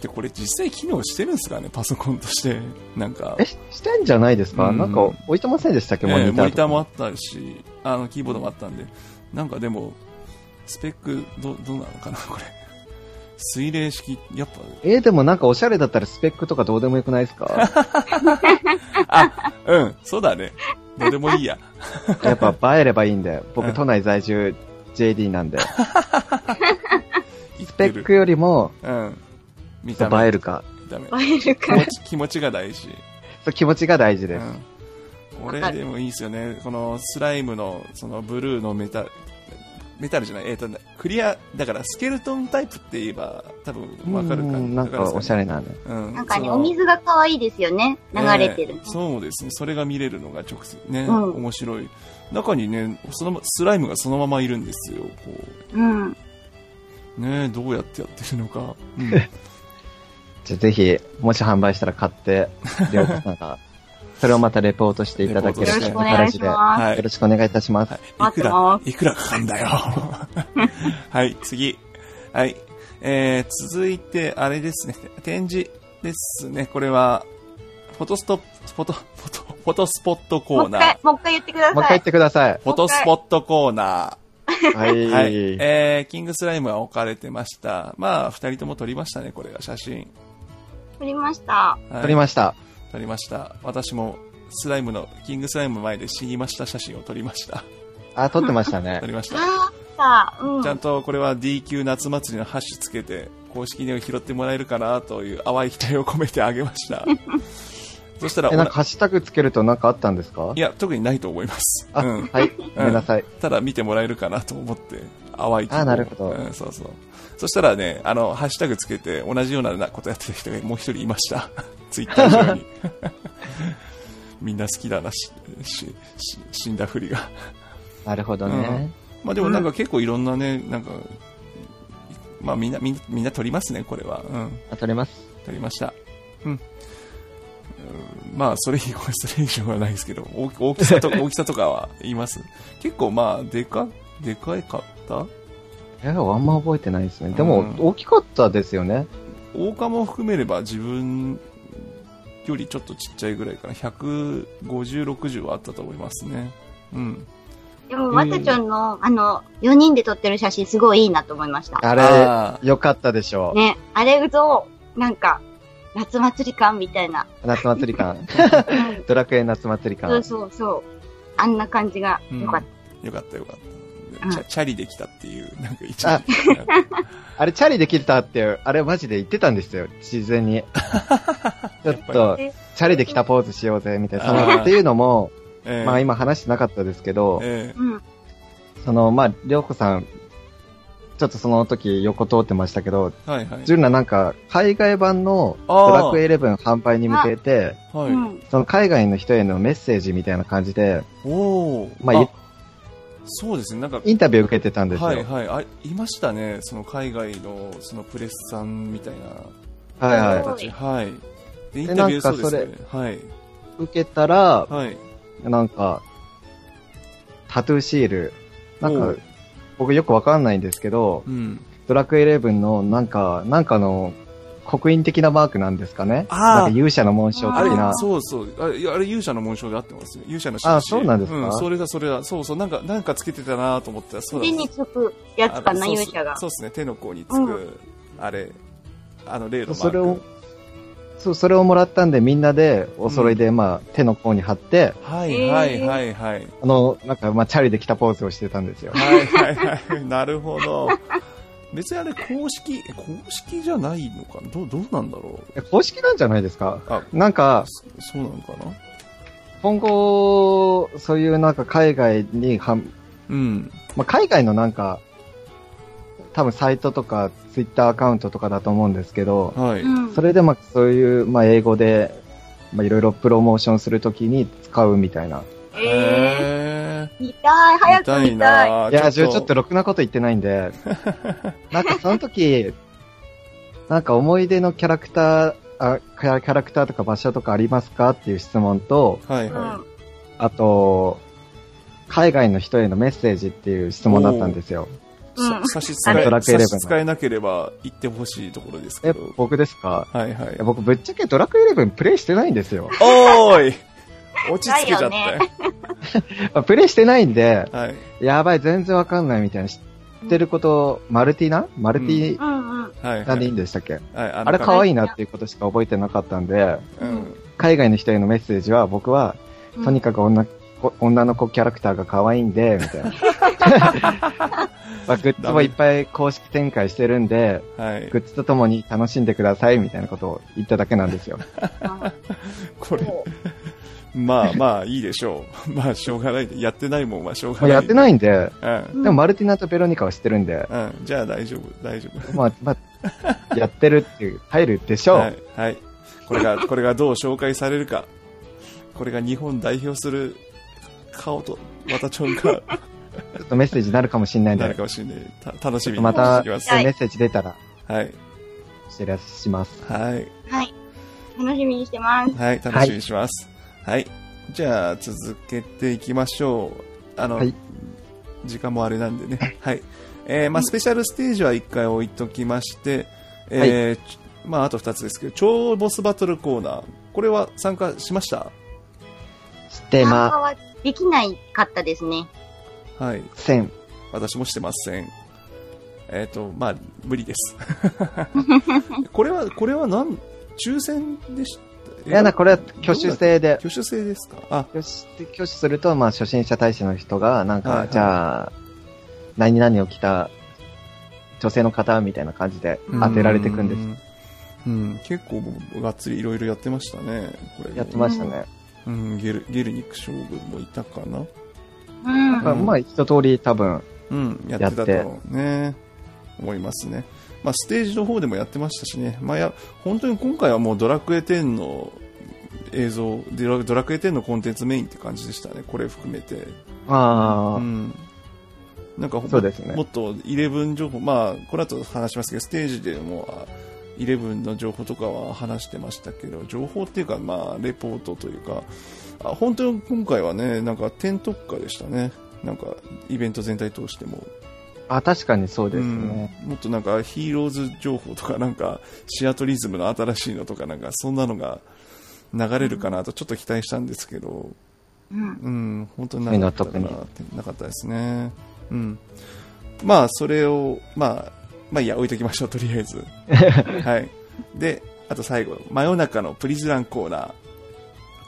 で、これ実際機能してるんですかね？パソコンとして。なんか、え、ししてんじゃないですか？うんなんか置いてませんでしたっけ？えモニターとか。ーモニターもあったし、あの、キーボードもあったんで、なんかでも、スペック、ど、どうなのかなこれ。水冷式、やっぱ、えーでもなんかおしゃれだったらスペックとかどうでもよくないですか？あ、うん、そうだね。どうでもいいや。やっぱ映えればいいんで。僕、うん都内在住 JD なんで。ススペックよりもうん。見た目。映えるか。見た目。映えるから。気持ち、気持ちが大事。そう気持ちが大事です。うん、これでもいいですよね。このスライムの、そのブルーのメタル、メタルじゃない、えっ、と、クリア、だからスケルトンタイプって言えば、多分わかるかうんなんかおしゃれなね。うん。なんかね、お水が可愛いですよね。流れてるえ。ーそうですね。それが見れるのが直接ね、うん面白い。中にね、そのまスライムがそのままいるんですよ。こうん。う、ね、どうやってやってるのか。うん じゃあぜひ、もし販売したら買って、りょうこさんが、それをまたレポートしていただけるレポートしてよろしくお願いします。はいよろしくお願いいたします。はい。い待くらいくらかかんだよ。はい、次。はい。えー、続いて、あれですね。展示ですね。これは、フォトスト、フォト、フォト、フォトスポットコーナーもう一回。、もう一回言ってくださいもう一回言っ。てください。フォトスポットコーナはい。ー。はい。えー、キングスライムが置かれてました。まあ、二人とも撮りましたね、これが写真。撮りました。はい撮りました。撮りました。私も、スライムの、キングスライム前で死にました写真を撮りました。あ、撮ってましたね 撮。りました。うん。ちゃんとこれは D 級夏祭りのハッシュつけて、公式に拾ってもらえるかなという淡い期待を込めてあげました。そしたら、え、なんかハッシュタグつけるとなんかあったんですか？いや、特にないと思います。あ、うん。はい。ごめんなさい。ただ見てもらえるかなと思って、淡い希望あなるほどうん、そうそう。そしたらね、あの、ハッシュタグつけて同じようなことやってる人がもう一人いました。ツイッター上に。みんな好きだなし、し、し死んだふりが。なるほどね。まあでもなんか結構いろんなね、なんか、まあみんな、みんな、みんな撮りますね、これは。うん。あ、撮れます。撮りました。うん。うんまあ、それ以上、それ以上はないですけど、大き大きさと、大きさとかは言います。結構まあ、でか、でかいかったえ、あんま覚えてないですね。でも、うん大きかったですよね。大化も含めれば自分よりちょっとちっちゃいぐらいかな。150、60はあったと思いますね。うん。でも、わたちゃんの、あの、4人で撮ってる写真すごいいいなと思いました。あれ、あよかったでしょう。ね、あれぞ、なんか、夏祭り感みたいな。夏祭り感。う んドラクエ夏祭りそう感。そうそう。あんな感じがよかっよかったよかった。うんチャチャリできたっていう、なんか一あ あれ、チャリできたって、あれマジで言ってたんですよ、事前に。ちょっと、えチャリできたポーズしようぜ、みたいな。そのっていうのも、ええまあ今話してなかったですけど。その、まあ、りょうこさん、ちょっとその時横通ってましたけど、えはいはい。ジュンラなんか、海外版のドラクエ11販売に向けて。その海外の人へのメッセージみたいな感じで。まあいそうですね、なんか、インタビュー受けてたんですよ。はいはい。あ、いましたね、その海外の、そのプレスさんみたいなはいはい方たち。はい。で、インでタビューなんかそうですね。はい。受けたら、はい。なんか、タトゥーシール、なんか僕よくわかんないんですけど、うん。ドラクエ11のなんか、なんかの刻印的なマークなんですかねあーなんか勇者の紋章あれ的な。、そうそう。あれ、あれ勇者の紋章で合ってますね。勇者の印。あそうなんですかうん、それだ、それだ。そうそう。なんか、なんかつけてたなと思ったら、そうだ手につくやつかな、勇者が。そうですね。手の甲につく、うんあれ、あの、例のマーク。それを、そう、それをもらったんでみんなでお揃いで、まあ、手の甲に貼って、はいはいはいはい。あの、なんか、まあ、チャリで来たポーズをしてたんですよ。はいはいはい。なるほど。別にあれ公式、え公式じゃないのか？などう、どうなんだろう？え公式なんじゃないですか？あ、なんか、そそうなのかな？今後、そういうなんか海外にはん、うん。まあ、海外のなんか、多分サイトとかツイッターアカウントとかだと思うんですけど、はい。うん。それでまあそういう、まあ、英語で、まあ、いろいろプロモーションするときに使うみたいな。えー、へ見たい、早く見たい。見たい。ないや、ちょちょっとろくなこと言ってないんで、なんかその時、なんか思い出のキャラクター、あキャキャラクターとか場所とかありますかっていう質問と、はいうん。はあと、海外の人へのメッセージっていう質問だったんですよ。差し支えドラクエ11差し支えなければ言ってほしいところですけえど。、僕ですか？はいはい。僕ぶっちゃけドラクエ11プレイしてないんですよ。おーい落ち着けちゃっただよよ。ま あプレイしてないんで、はい。やばい、全然わかんないみたいな。知ってること、マルティナ？マルティうんうん。はいはい。なんでいいんでしたっけ、はい、ああれ可い愛いなっていうことしか覚えてなかったんで、うん。海外の人へのメッセージは僕は、とにかく女こ女の子キャラクターが可愛いんで、みたいな。まあ、グッズもいっぱい公式展開してるんで、はい。グッズとともに楽しんでください、みたいなことを言っただけなんですよ。これ、まあまあいいでしょう。まあしょうがないで。やってないもんはしょうがまあない。やってないんで、うん。でもマルティナとベロニカは知ってるんで、うん。じゃあ大丈夫、大丈夫。まあ、まあ、やってるっていう、入るでしょう。はい。はい。これが、これがどう紹介されるか。これが日本代表する顔と、またちょんがちょっとメッセージになるかもしれないんでなるか、もしれない。た楽しみにまたしてきます。はいメッセージ出たら、はい。お知らせします。はい。はい。楽しみにしてます。はい。楽しみにします。はい。じゃあ、続けていきましょう。あの、はい時間もあれなんでね。はい。えー、まあ、スペシャルステージは一回置いときまして、えーちまあ、あと二つですけど、超ボスバトルコーナー。これは参加しました？参してま加はできないかったですね。はい。せん。私もしてません。えっ、と、まあ、無理です。これは、これはなん、抽選でしたいやな、これは挙手制で、挙手制ですか？あ、挙手挙手すると、まあ、初心者大使の人が、なんか、はいはいじゃあ、何々を着た女性の方みたいな感じで当てられていくんです。うん。うん、結構がっつりいろいろやってましたね。これやってましたね。うん、ゲル、ゲルニック将軍もいたかな？うん。まあ、まあ、一通り多分、うん、やってたとね、思いますね。まあ、ステージの方でもやってましたしね。まあ、や、本当に今回はもうドラクエ10の映像、ドラドラクエ10のコンテンツメインって感じでしたね。これ含めて。ああ、うん。なんかほそうですねもっと11情報、まあ、この後話しますけど、ステージでも、あ11の情報とかは話してましたけど、情報っていうか、まあ、レポートというか、あ本当に今回はね、なんか点特化でしたね。なんか、イベント全体通しても。あ、確かにそうですね。うんもっとなんか、ヒーローズ情報とか、なんか、シアトリズムの新しいのとか、なんか、そんなのが流れるかなと、ちょっと期待したんですけど、うん。うん、本当になかったかななかったですね。うん。まあ、それを、まあ、まあいいや、置いときましょう、とりあえず。はい。で、あと最後、真夜中のプリズランコーナ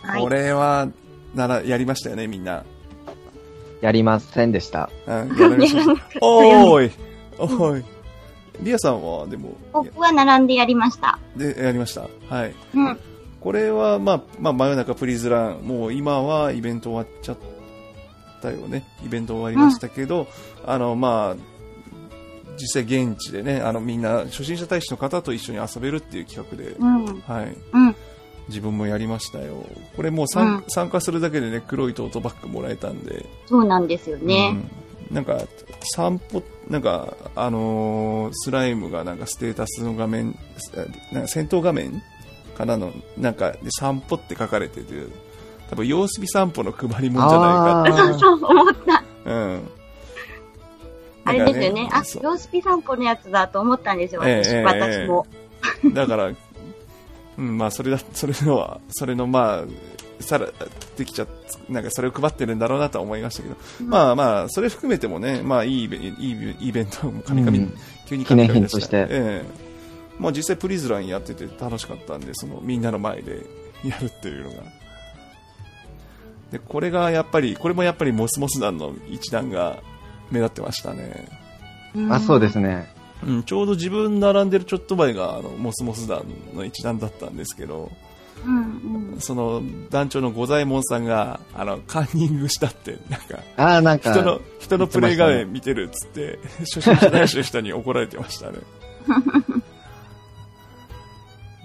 ー。はいこ。れは、なら、やりましたよね、みんな。やりませんでした。うん、やりました。おーい、おーい。リアさんは、でも、僕は並んでやりました。で、やりました？はい。うん。これは、まあ、まあ、真夜中プリズラン、もう今はイベント終わっちゃったよね。イベント終わりましたけど、あの、まあ、実際現地でね、あの、みんな、初心者大使の方と一緒に遊べるっていう企画で、うん。はい。うん。自分もやりましたよ。これもう参,、うん参加するだけでね、黒いトートバッグもらえたんで、そうなんですよね。うん、なんか散歩なんかあのースライムがなんかステータスの画面えなんか戦闘画面からのなんかで散歩って書かれてて多分様子見散歩の配り物じゃないかってあそうそう、思った。うんあれですよね。あ、そうヨースピ散歩のやつだと思ったんですよ、私,、私も。だから、うん、まあ、それだ、それのは、それの、まあ、さら、できちゃっなんかそれを配ってるんだろうなとは思いましたけど、まあまあ、それ含めてもね、まあ、いいイベいいイベント、カミカミ、うん急にカミカミ出記念品として。ええ。まあ実際プリズランやってて楽しかったんで、その、みんなの前でやるっていうのが。で、これがやっぱり、これもやっぱりモスモス団の一団が目立ってましたね。ん。あ、そうですね。うん、ちょうど自分並んでるちょっと前があのモスモス団の一団だったんですけどうんうん。その団長の五左衛門さんがあのカンニングしたってなんかああ、なんか、人の人のプレイ画面見てるっつって初心者大使の人に怒られてましたね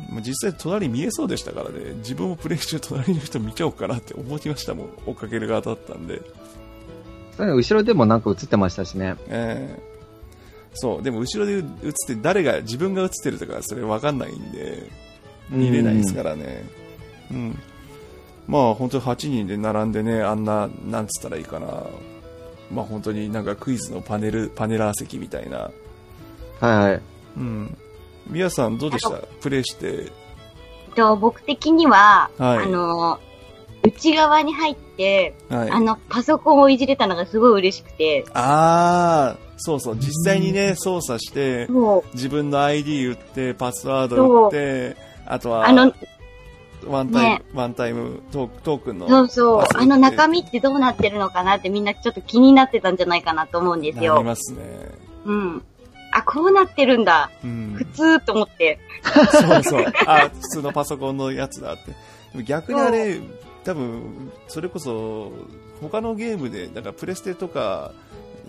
もう実際隣見えそうでしたからね自分もプレイ中隣の人見ちゃおうかなって思いましたもん追っかける側だったんで後ろでもなんか映ってましたしね。ええそう。でも後ろで映って誰が自分が映ってるとかそれ分かんないんで見れないですからね、うん。まあ本当に8人で並んでね、あんな、なんつったらいいかな、まあ本当になんかクイズのパネル、パネラー席みたいな、はいはい。うん、宮さん、どうでした？プレイして、と僕的には、はい。あの、内側に入って、はい、あの、パソコンをいじれたのがすごい嬉しくて、あー、そうそう、実際にね、操作して、も自分の ID 打って、パスワード打って、あとう、は、あの、ワンタイム、ねワンタイムトークトークンの、そうそうあの中身ってどうなってるのかなってみんなちょっと気になってたんじゃないかなと思うんですなりよ。ますね。うん。あ、こうなってるんだ。うん普。通と思って。そうそう。あ、普通のパソコンのやつだって。でも逆にあれ、多分、それこそ、他のゲームで、だからプレステとか、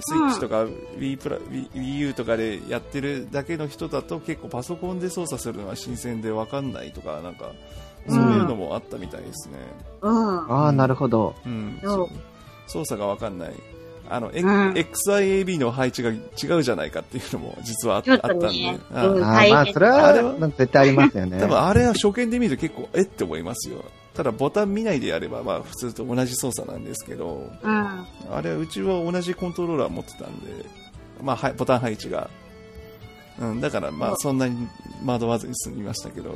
スイッチとか Wii プラ Wii Wii U とかでやってるだけの人だと結構パソコンで操作するのは新鮮でわかんないとか、なんか、そういうのもあったみたいですね。うん。ああ、なるほど。うん。そう操作がわかんない。あの、うん XIAB の配置が違うじゃないかっていうのも実はあっちょっあったんで。うんああ、まあ、それあれはは、なんか絶対ありますよね。多分あれは初見で見ると結構えって思いますよただボタン見ないでやればまあ普通と同じ操作なんですけどうん。あれはうちは同じコントローラー持ってたんで、まあ、はいボタン配置が、うん、だからまあそんなに惑わずに済みましたけど。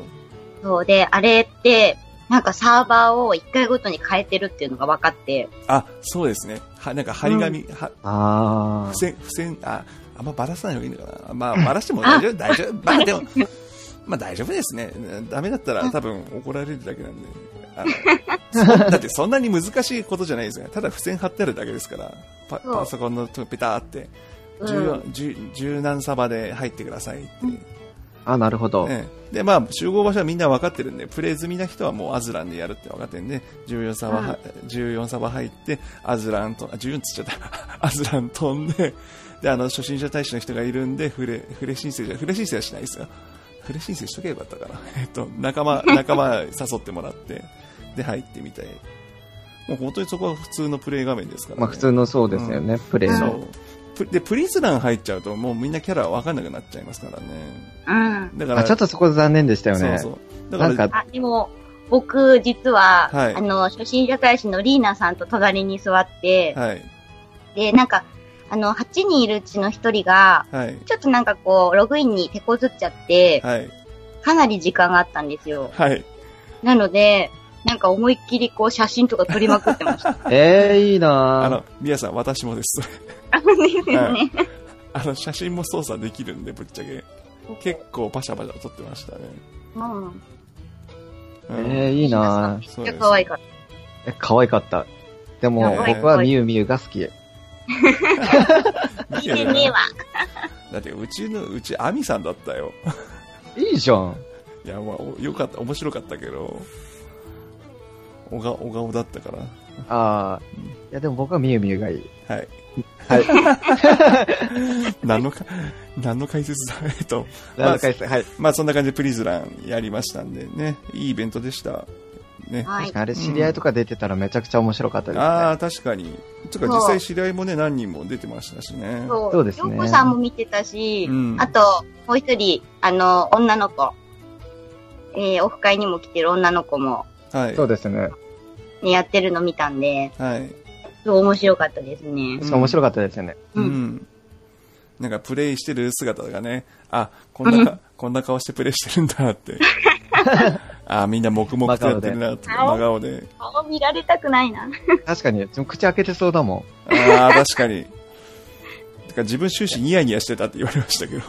そう。で、あれって、なんかサーバーを一回ごとに変えてるっていうのが分かって、あそうですね。はなんか張り紙、はあ付箋付箋ああんまばらさない方がいいのかな。まあばらしても大丈夫大丈夫。まあでも まあ大丈夫ですね。ダメだったら多分怒られるだけなんであのそ だってそんなに難しいことじゃないですよただ付箋貼ってあるだけですから。パパソコンのとこペターって。うん。14、十十何サバで入ってくださいって、あ、あなるほど。ええ。でまあ集合場所はみんな分かってるんでプレイ済みな人はもうアズランでやるって分かってるんで14サバ,、は14サバ入ってアズランとあ14つっちゃった。アズラン飛んでであの初心者大使の人がいるんでフレフレ申請じゃフレ申請はしないですよ。フレ申請しとけばよかったかな。えっと仲間 仲間誘ってもらってで入ってみたい。もう本当にそこは普通のプレイ画面ですから、ね、まあ、普通のそうですよね、プレイの。でプリズラン入っちゃうともうみんなキャラ分かんなくなっちゃいますからね。うん。だからあ、ちょっとそこ残念でしたよね。そうそう。だからなんか、あ、でも、僕、実は、はい。あの、初心者大使のリーナさんと隣に座って、はい。で、なんか、あの、8人いるうちの1人が、はい。ちょっとなんかこう、ログインに手こずっちゃって、はい。かなり時間があったんですよ。はい。なので、なんか思いっきりこう、写真とか撮りまくってました。ええいいなぁあの、皆さん、私もです。あ、ですよね。あの、写真も操作できるんで、ぶっちゃけ。結構パシャパシャ撮ってましたね。うん。うんえー、いいなぁ。めっちゃ可愛かっえ、可愛かった。でも、僕はみゆみゆが好き。た。聞いてねえわ。だって、うちの、うち、アミさんだったよ。いいじゃん。いや、まあ、およかった、面白かったけど、おが、お顔だったから。ああ。いや、でも僕はみゆみゆがいい。はい。はい。何のか、何の解説だ？えっと、はい。まあそんな感じでプリズランやりましたんでね、いいイベントでした。ね。はい。あれ、知り合いとか出てたらめちゃくちゃ面白かったですね。ああ、確かに。つうか実際知り合いもね、何人も出てましたしね。そう。そうですねりょうこさんも見てたし、うんあと、もう一人、あの、女の子。えー、オフ会にも来てる女の子も、はい。そうですね。ね、やってるの見たんで、はい。すごい面白かったですね。そう面白かったですよね。ううんん。なんかプレイしてる姿がね、あ、こんなか、こんな顔してプレイしてるんだって。あ、みんな黙々とやってるなって、真顔で。顔見られたくないな。確かに、口開けてそうだもん。ああ、確かに。てか自分終始ニヤニヤしてたって言われましたけど。い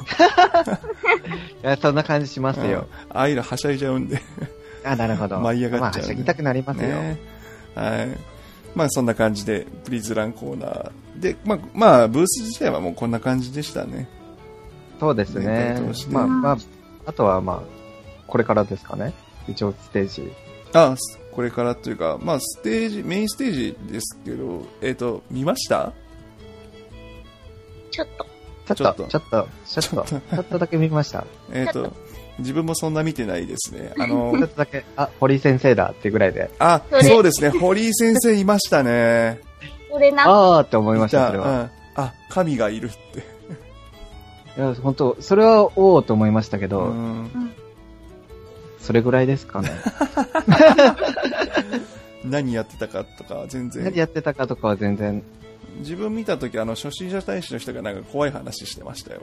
や、そんな感じしますよ。うんああいうのはしゃいじゃうんで。あ、なるほど。舞い上がっちゃうまあ、はしゃぎたくなりますよ。ね。はい。まあそんな感じで、プリズランコーナー。で、まあ、まあ、ブース自体はもうこんな感じでしたね。そうです全ね。まあ、まあ、あとはまあ、これからですかね。一応ステージ。あ、すこれからというか、まあステージ、メインステージですけど、えっ、と、見ました？ちょっと。ちょっと、ちょっと、ちょっと、ちょっとだけ見ました。えっ、と、自分もそんな見てないですね。あのちょ、っとだけ、あ、堀井先生だってぐらいで。あ、そうですね、堀井先生いましたね。それな。あーって思いました、それは。うん。あ、神がいるって。いや、本当それは、おおと思いましたけうど、ん。それぐらいですかね。何やってたかとか、全然。何やってたかとかは全然、自分見たとき、あの、初心者大使の人がなんか怖い話してましたよ。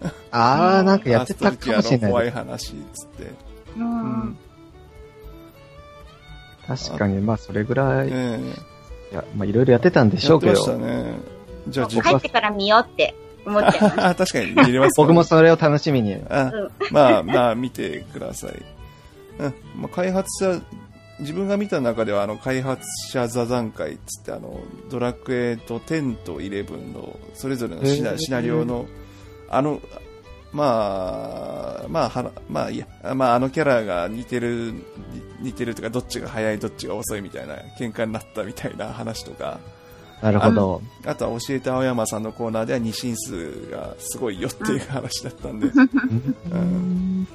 あー、なんかやってたかもしれアストルティアの怖ないい。話っつって。う。うんん。確かに、まあ、それぐらい、いえや、まあ、いろいろやってたんでえしょうけやってましたど、ね。じゃあ、帰ってから見ようって思っちゃいました。あ確かに見れます、僕もそれを楽しみに。あうんまあまあ見てください。うん。まあ、開発者、自分が見た中では、あの、開発者座談会っつって、あの、ドラクエと10と11の、それぞれのシナシナリオの、あの、まあ、まあ、はなまあいいや、まあ、あのキャラが似てる、に似てるとか、どっちが早い、どっちが遅いみたいな、喧嘩になったみたいな話とか、なるほど。あとは教えて青山さんのコーナーでは二進数がすごいよっていう話だったんで、うん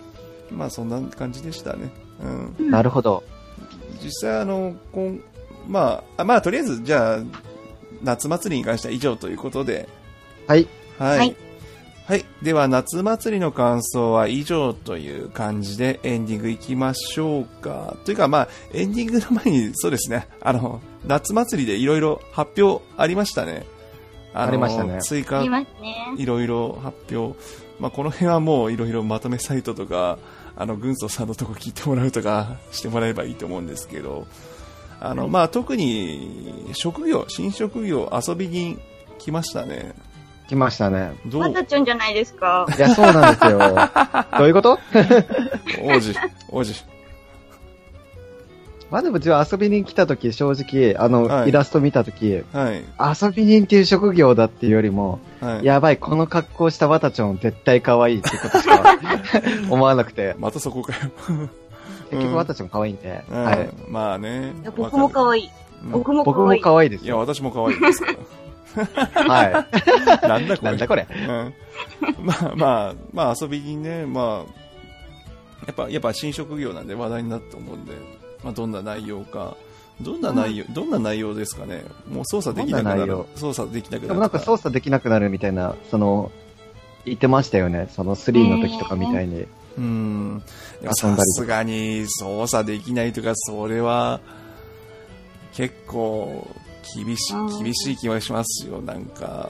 まあそんな感じでしたね。うん。なるほど。実際あの、こんまあ、あまあとりあえずじゃあ、夏祭りに関しては以上ということで、はい。はい。はいはい。では、夏祭りの感想は以上という感じでエンディングいきましょうか。というか、まあ、エンディングの前に、そうですね、あの、夏祭りでいろいろ発表ありましたね。のありましたね追加。いろいろ発表。まあ、この辺はもういろいろまとめサイトとか、あの、軍曹さんのとこ聞いてもらうとかしてもらえばいいと思うんですけど、あの、まあ、特に、職業、新職業、遊びに来ましたね。来ましたね。どう？またちゅんじゃないですか。いや、そうなんですよ。どういうこと？王子、王子。まあでも自分遊びに来た時、正直、あの、はいイラスト見た時、はい。遊び人っていう職業だっていうよりも、はい。やばい、この格好したワタちゃん絶対可愛いってことしか 思わなくて、またそこかよ。結局ワタちゃん可愛いんで、うんはい。まあねいや。僕も可愛い。うん僕も僕も可愛い。いや、可愛いですよ。私も可愛いですから。はなんだこい。れ。なんだこれ。うん。まあまあ、まあ遊びにね、まあ、やっぱ、やっぱ新職業なんで話題になったと思うんで、まあどんな内容か。どんな内容、どんな内容ですかねもう操作できなくなる。操作できなくなる。でもなんか操作できなくなるみたいな、その、言ってましたよね。その3の時とかみたいに。うん。さすがに操作できないとか、それは、結構、厳しうんい、厳しい気はしますよ、なんか。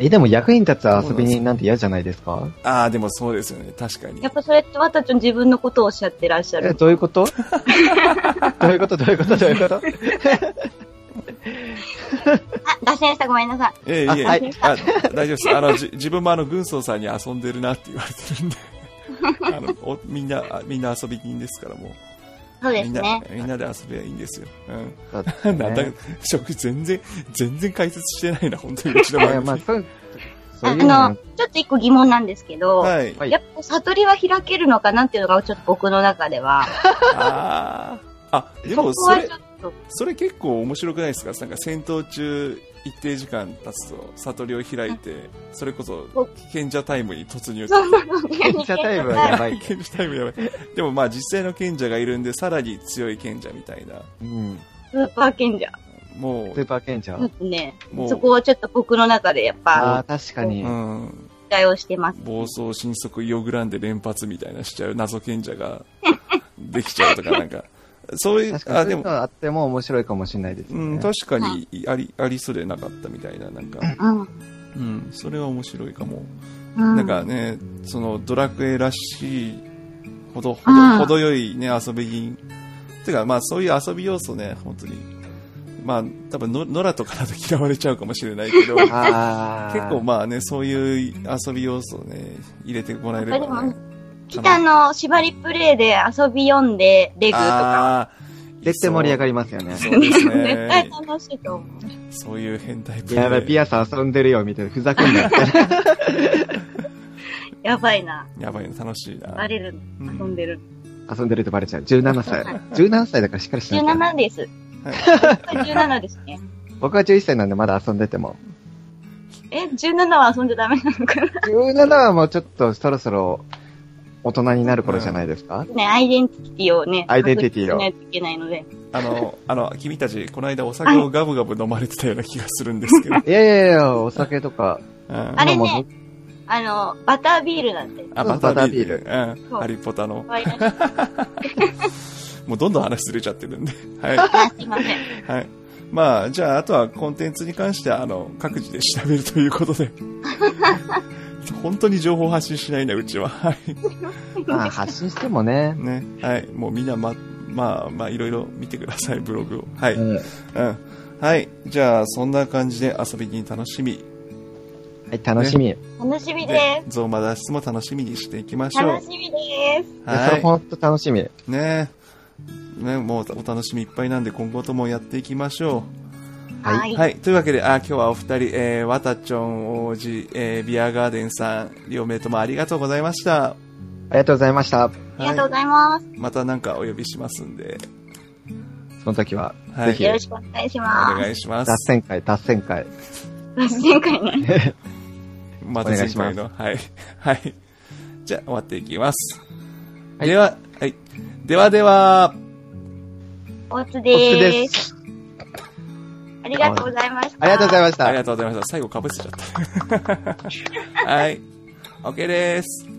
え、でも役に立つ遊び人なんて嫌じゃないですか？ああ、でもそうですよね、確かにや。っぱそれってわたちゅん自分のことをおっしゃってらっしゃえ、る。どういうこと？どういうこと？どういうこと？どういうこと？あ、脱線したごめんなさい。ええいえ、あはいあ大丈夫です。あの、じ自分もあの、軍曹さんに遊んでるなって言われてるんで。あのおみんな、あみんな遊び人ですから、もう。そうでみんなすね。、みんなで遊べばいいんですよ。そうん。なんだ全然、全然解説してないな、本当にうちの番組。まあのの、ちょっと一個疑問なんですけど、はい。はいやっぱ悟りは開けるのかなっていうのがちょっと僕の中では。あーあ、でもそれそれ結構面白くないですか？なんか戦闘中一定時間経つと悟りを開いて、それこそ賢者タイムに突入賢者タイムはやばい。賢者タイムやばい。でもまあ実際の賢者がいるんで、さらに強い賢者みたいな。うん。スーパー賢者。もスーパー賢者ねもう、そこをちょっと僕の中でやっああ、ぱ、確かにう、。うん。期待をしてます。暴走新速イオグランで連発みたいなしちゃう謎賢者ができちゃうとかなんか、そういう、あ、確かに、そうでも、あっても面白いかもしれないですね。うん、確かにあり、ありそうでなかったみたいな、なんか、うん。うん、それは面白いかも。うん。なんかね、そのドラクエらしい、ほど、ほど、うん程よいね、遊び人。てか、まあそういう遊び要素ね、本当に。まあ、多分の、野良とかだと嫌われちゃうかもしれないけど、結。構まあね、そういう遊び要素をね、入れてもらえればで北の縛りプレイで遊び読んで、レグとか。絶対盛り上がりりますよね。そうです絶対ね。楽しいと思う。そういう変態プレイやばい、ピアさん遊んでるよ、みたいな。ふざけんなよ。やばいな。やばいね、楽しいな。バレるの。遊んでる。遊んでるとバレちゃう。17歳。17歳だからしっかりしなきゃ。17です。はい17ですね。僕は11歳なんでまだ遊んでても。え、17は遊んじゃダメなのかな？17はもうちょっとそろそろ大人になる頃じゃないですか、ね、アイデンティティをね、アイデンティティをないといけないので。あの、あの、君たち、この間お酒をガブガブ飲まれてたような気がするんですけど。いやいやいや、お酒とか。うんあれまね、あの、バタービールなんて。あ、うんバタービール。バうん。ハリポタの。もうどんどん話ずれちゃってるんで。はい。あすいません。はい。まあ、じゃあ、あとはコンテンツに関しては、あの、各自で調べるということで。本当に情報発信しないね、うちは。はい。まあ発信してもね。ね。はい。もうみんな、ま、まあ、まあ、いろいろ見てください、ブログを。はい。うんうん。はい。じゃあ、そんな感じで遊びに楽しみ。はい、楽しみ。楽しみでで、ゾウマ脱出も楽しみにしていきましす。ょう楽。しみです。いやそはい。れほんと楽しみ。ねね、もうお楽しみいっぱいなんで今後ともやっていきましょう。はいはい。はい。というわけで、あ今日はお二人、えー、わたちょん王子、えー、ビアガーデンさん、両名ともありがとうございました。ありがとうございました。ありがとうごい。ざいます。またなんかお呼びしますんで、その時は、はいぜひよ、ろしくお願いしおます。願いしま脱す。線会、脱線会。前回ね。また前回の、はい。はい。じゃあ、終わっていきます。はいでは、はい。ではでは、おつおつででーす。ありがとうございました。ありがとうございましたあり。がとうございました。最後かぶせちゃった。はい。OK です。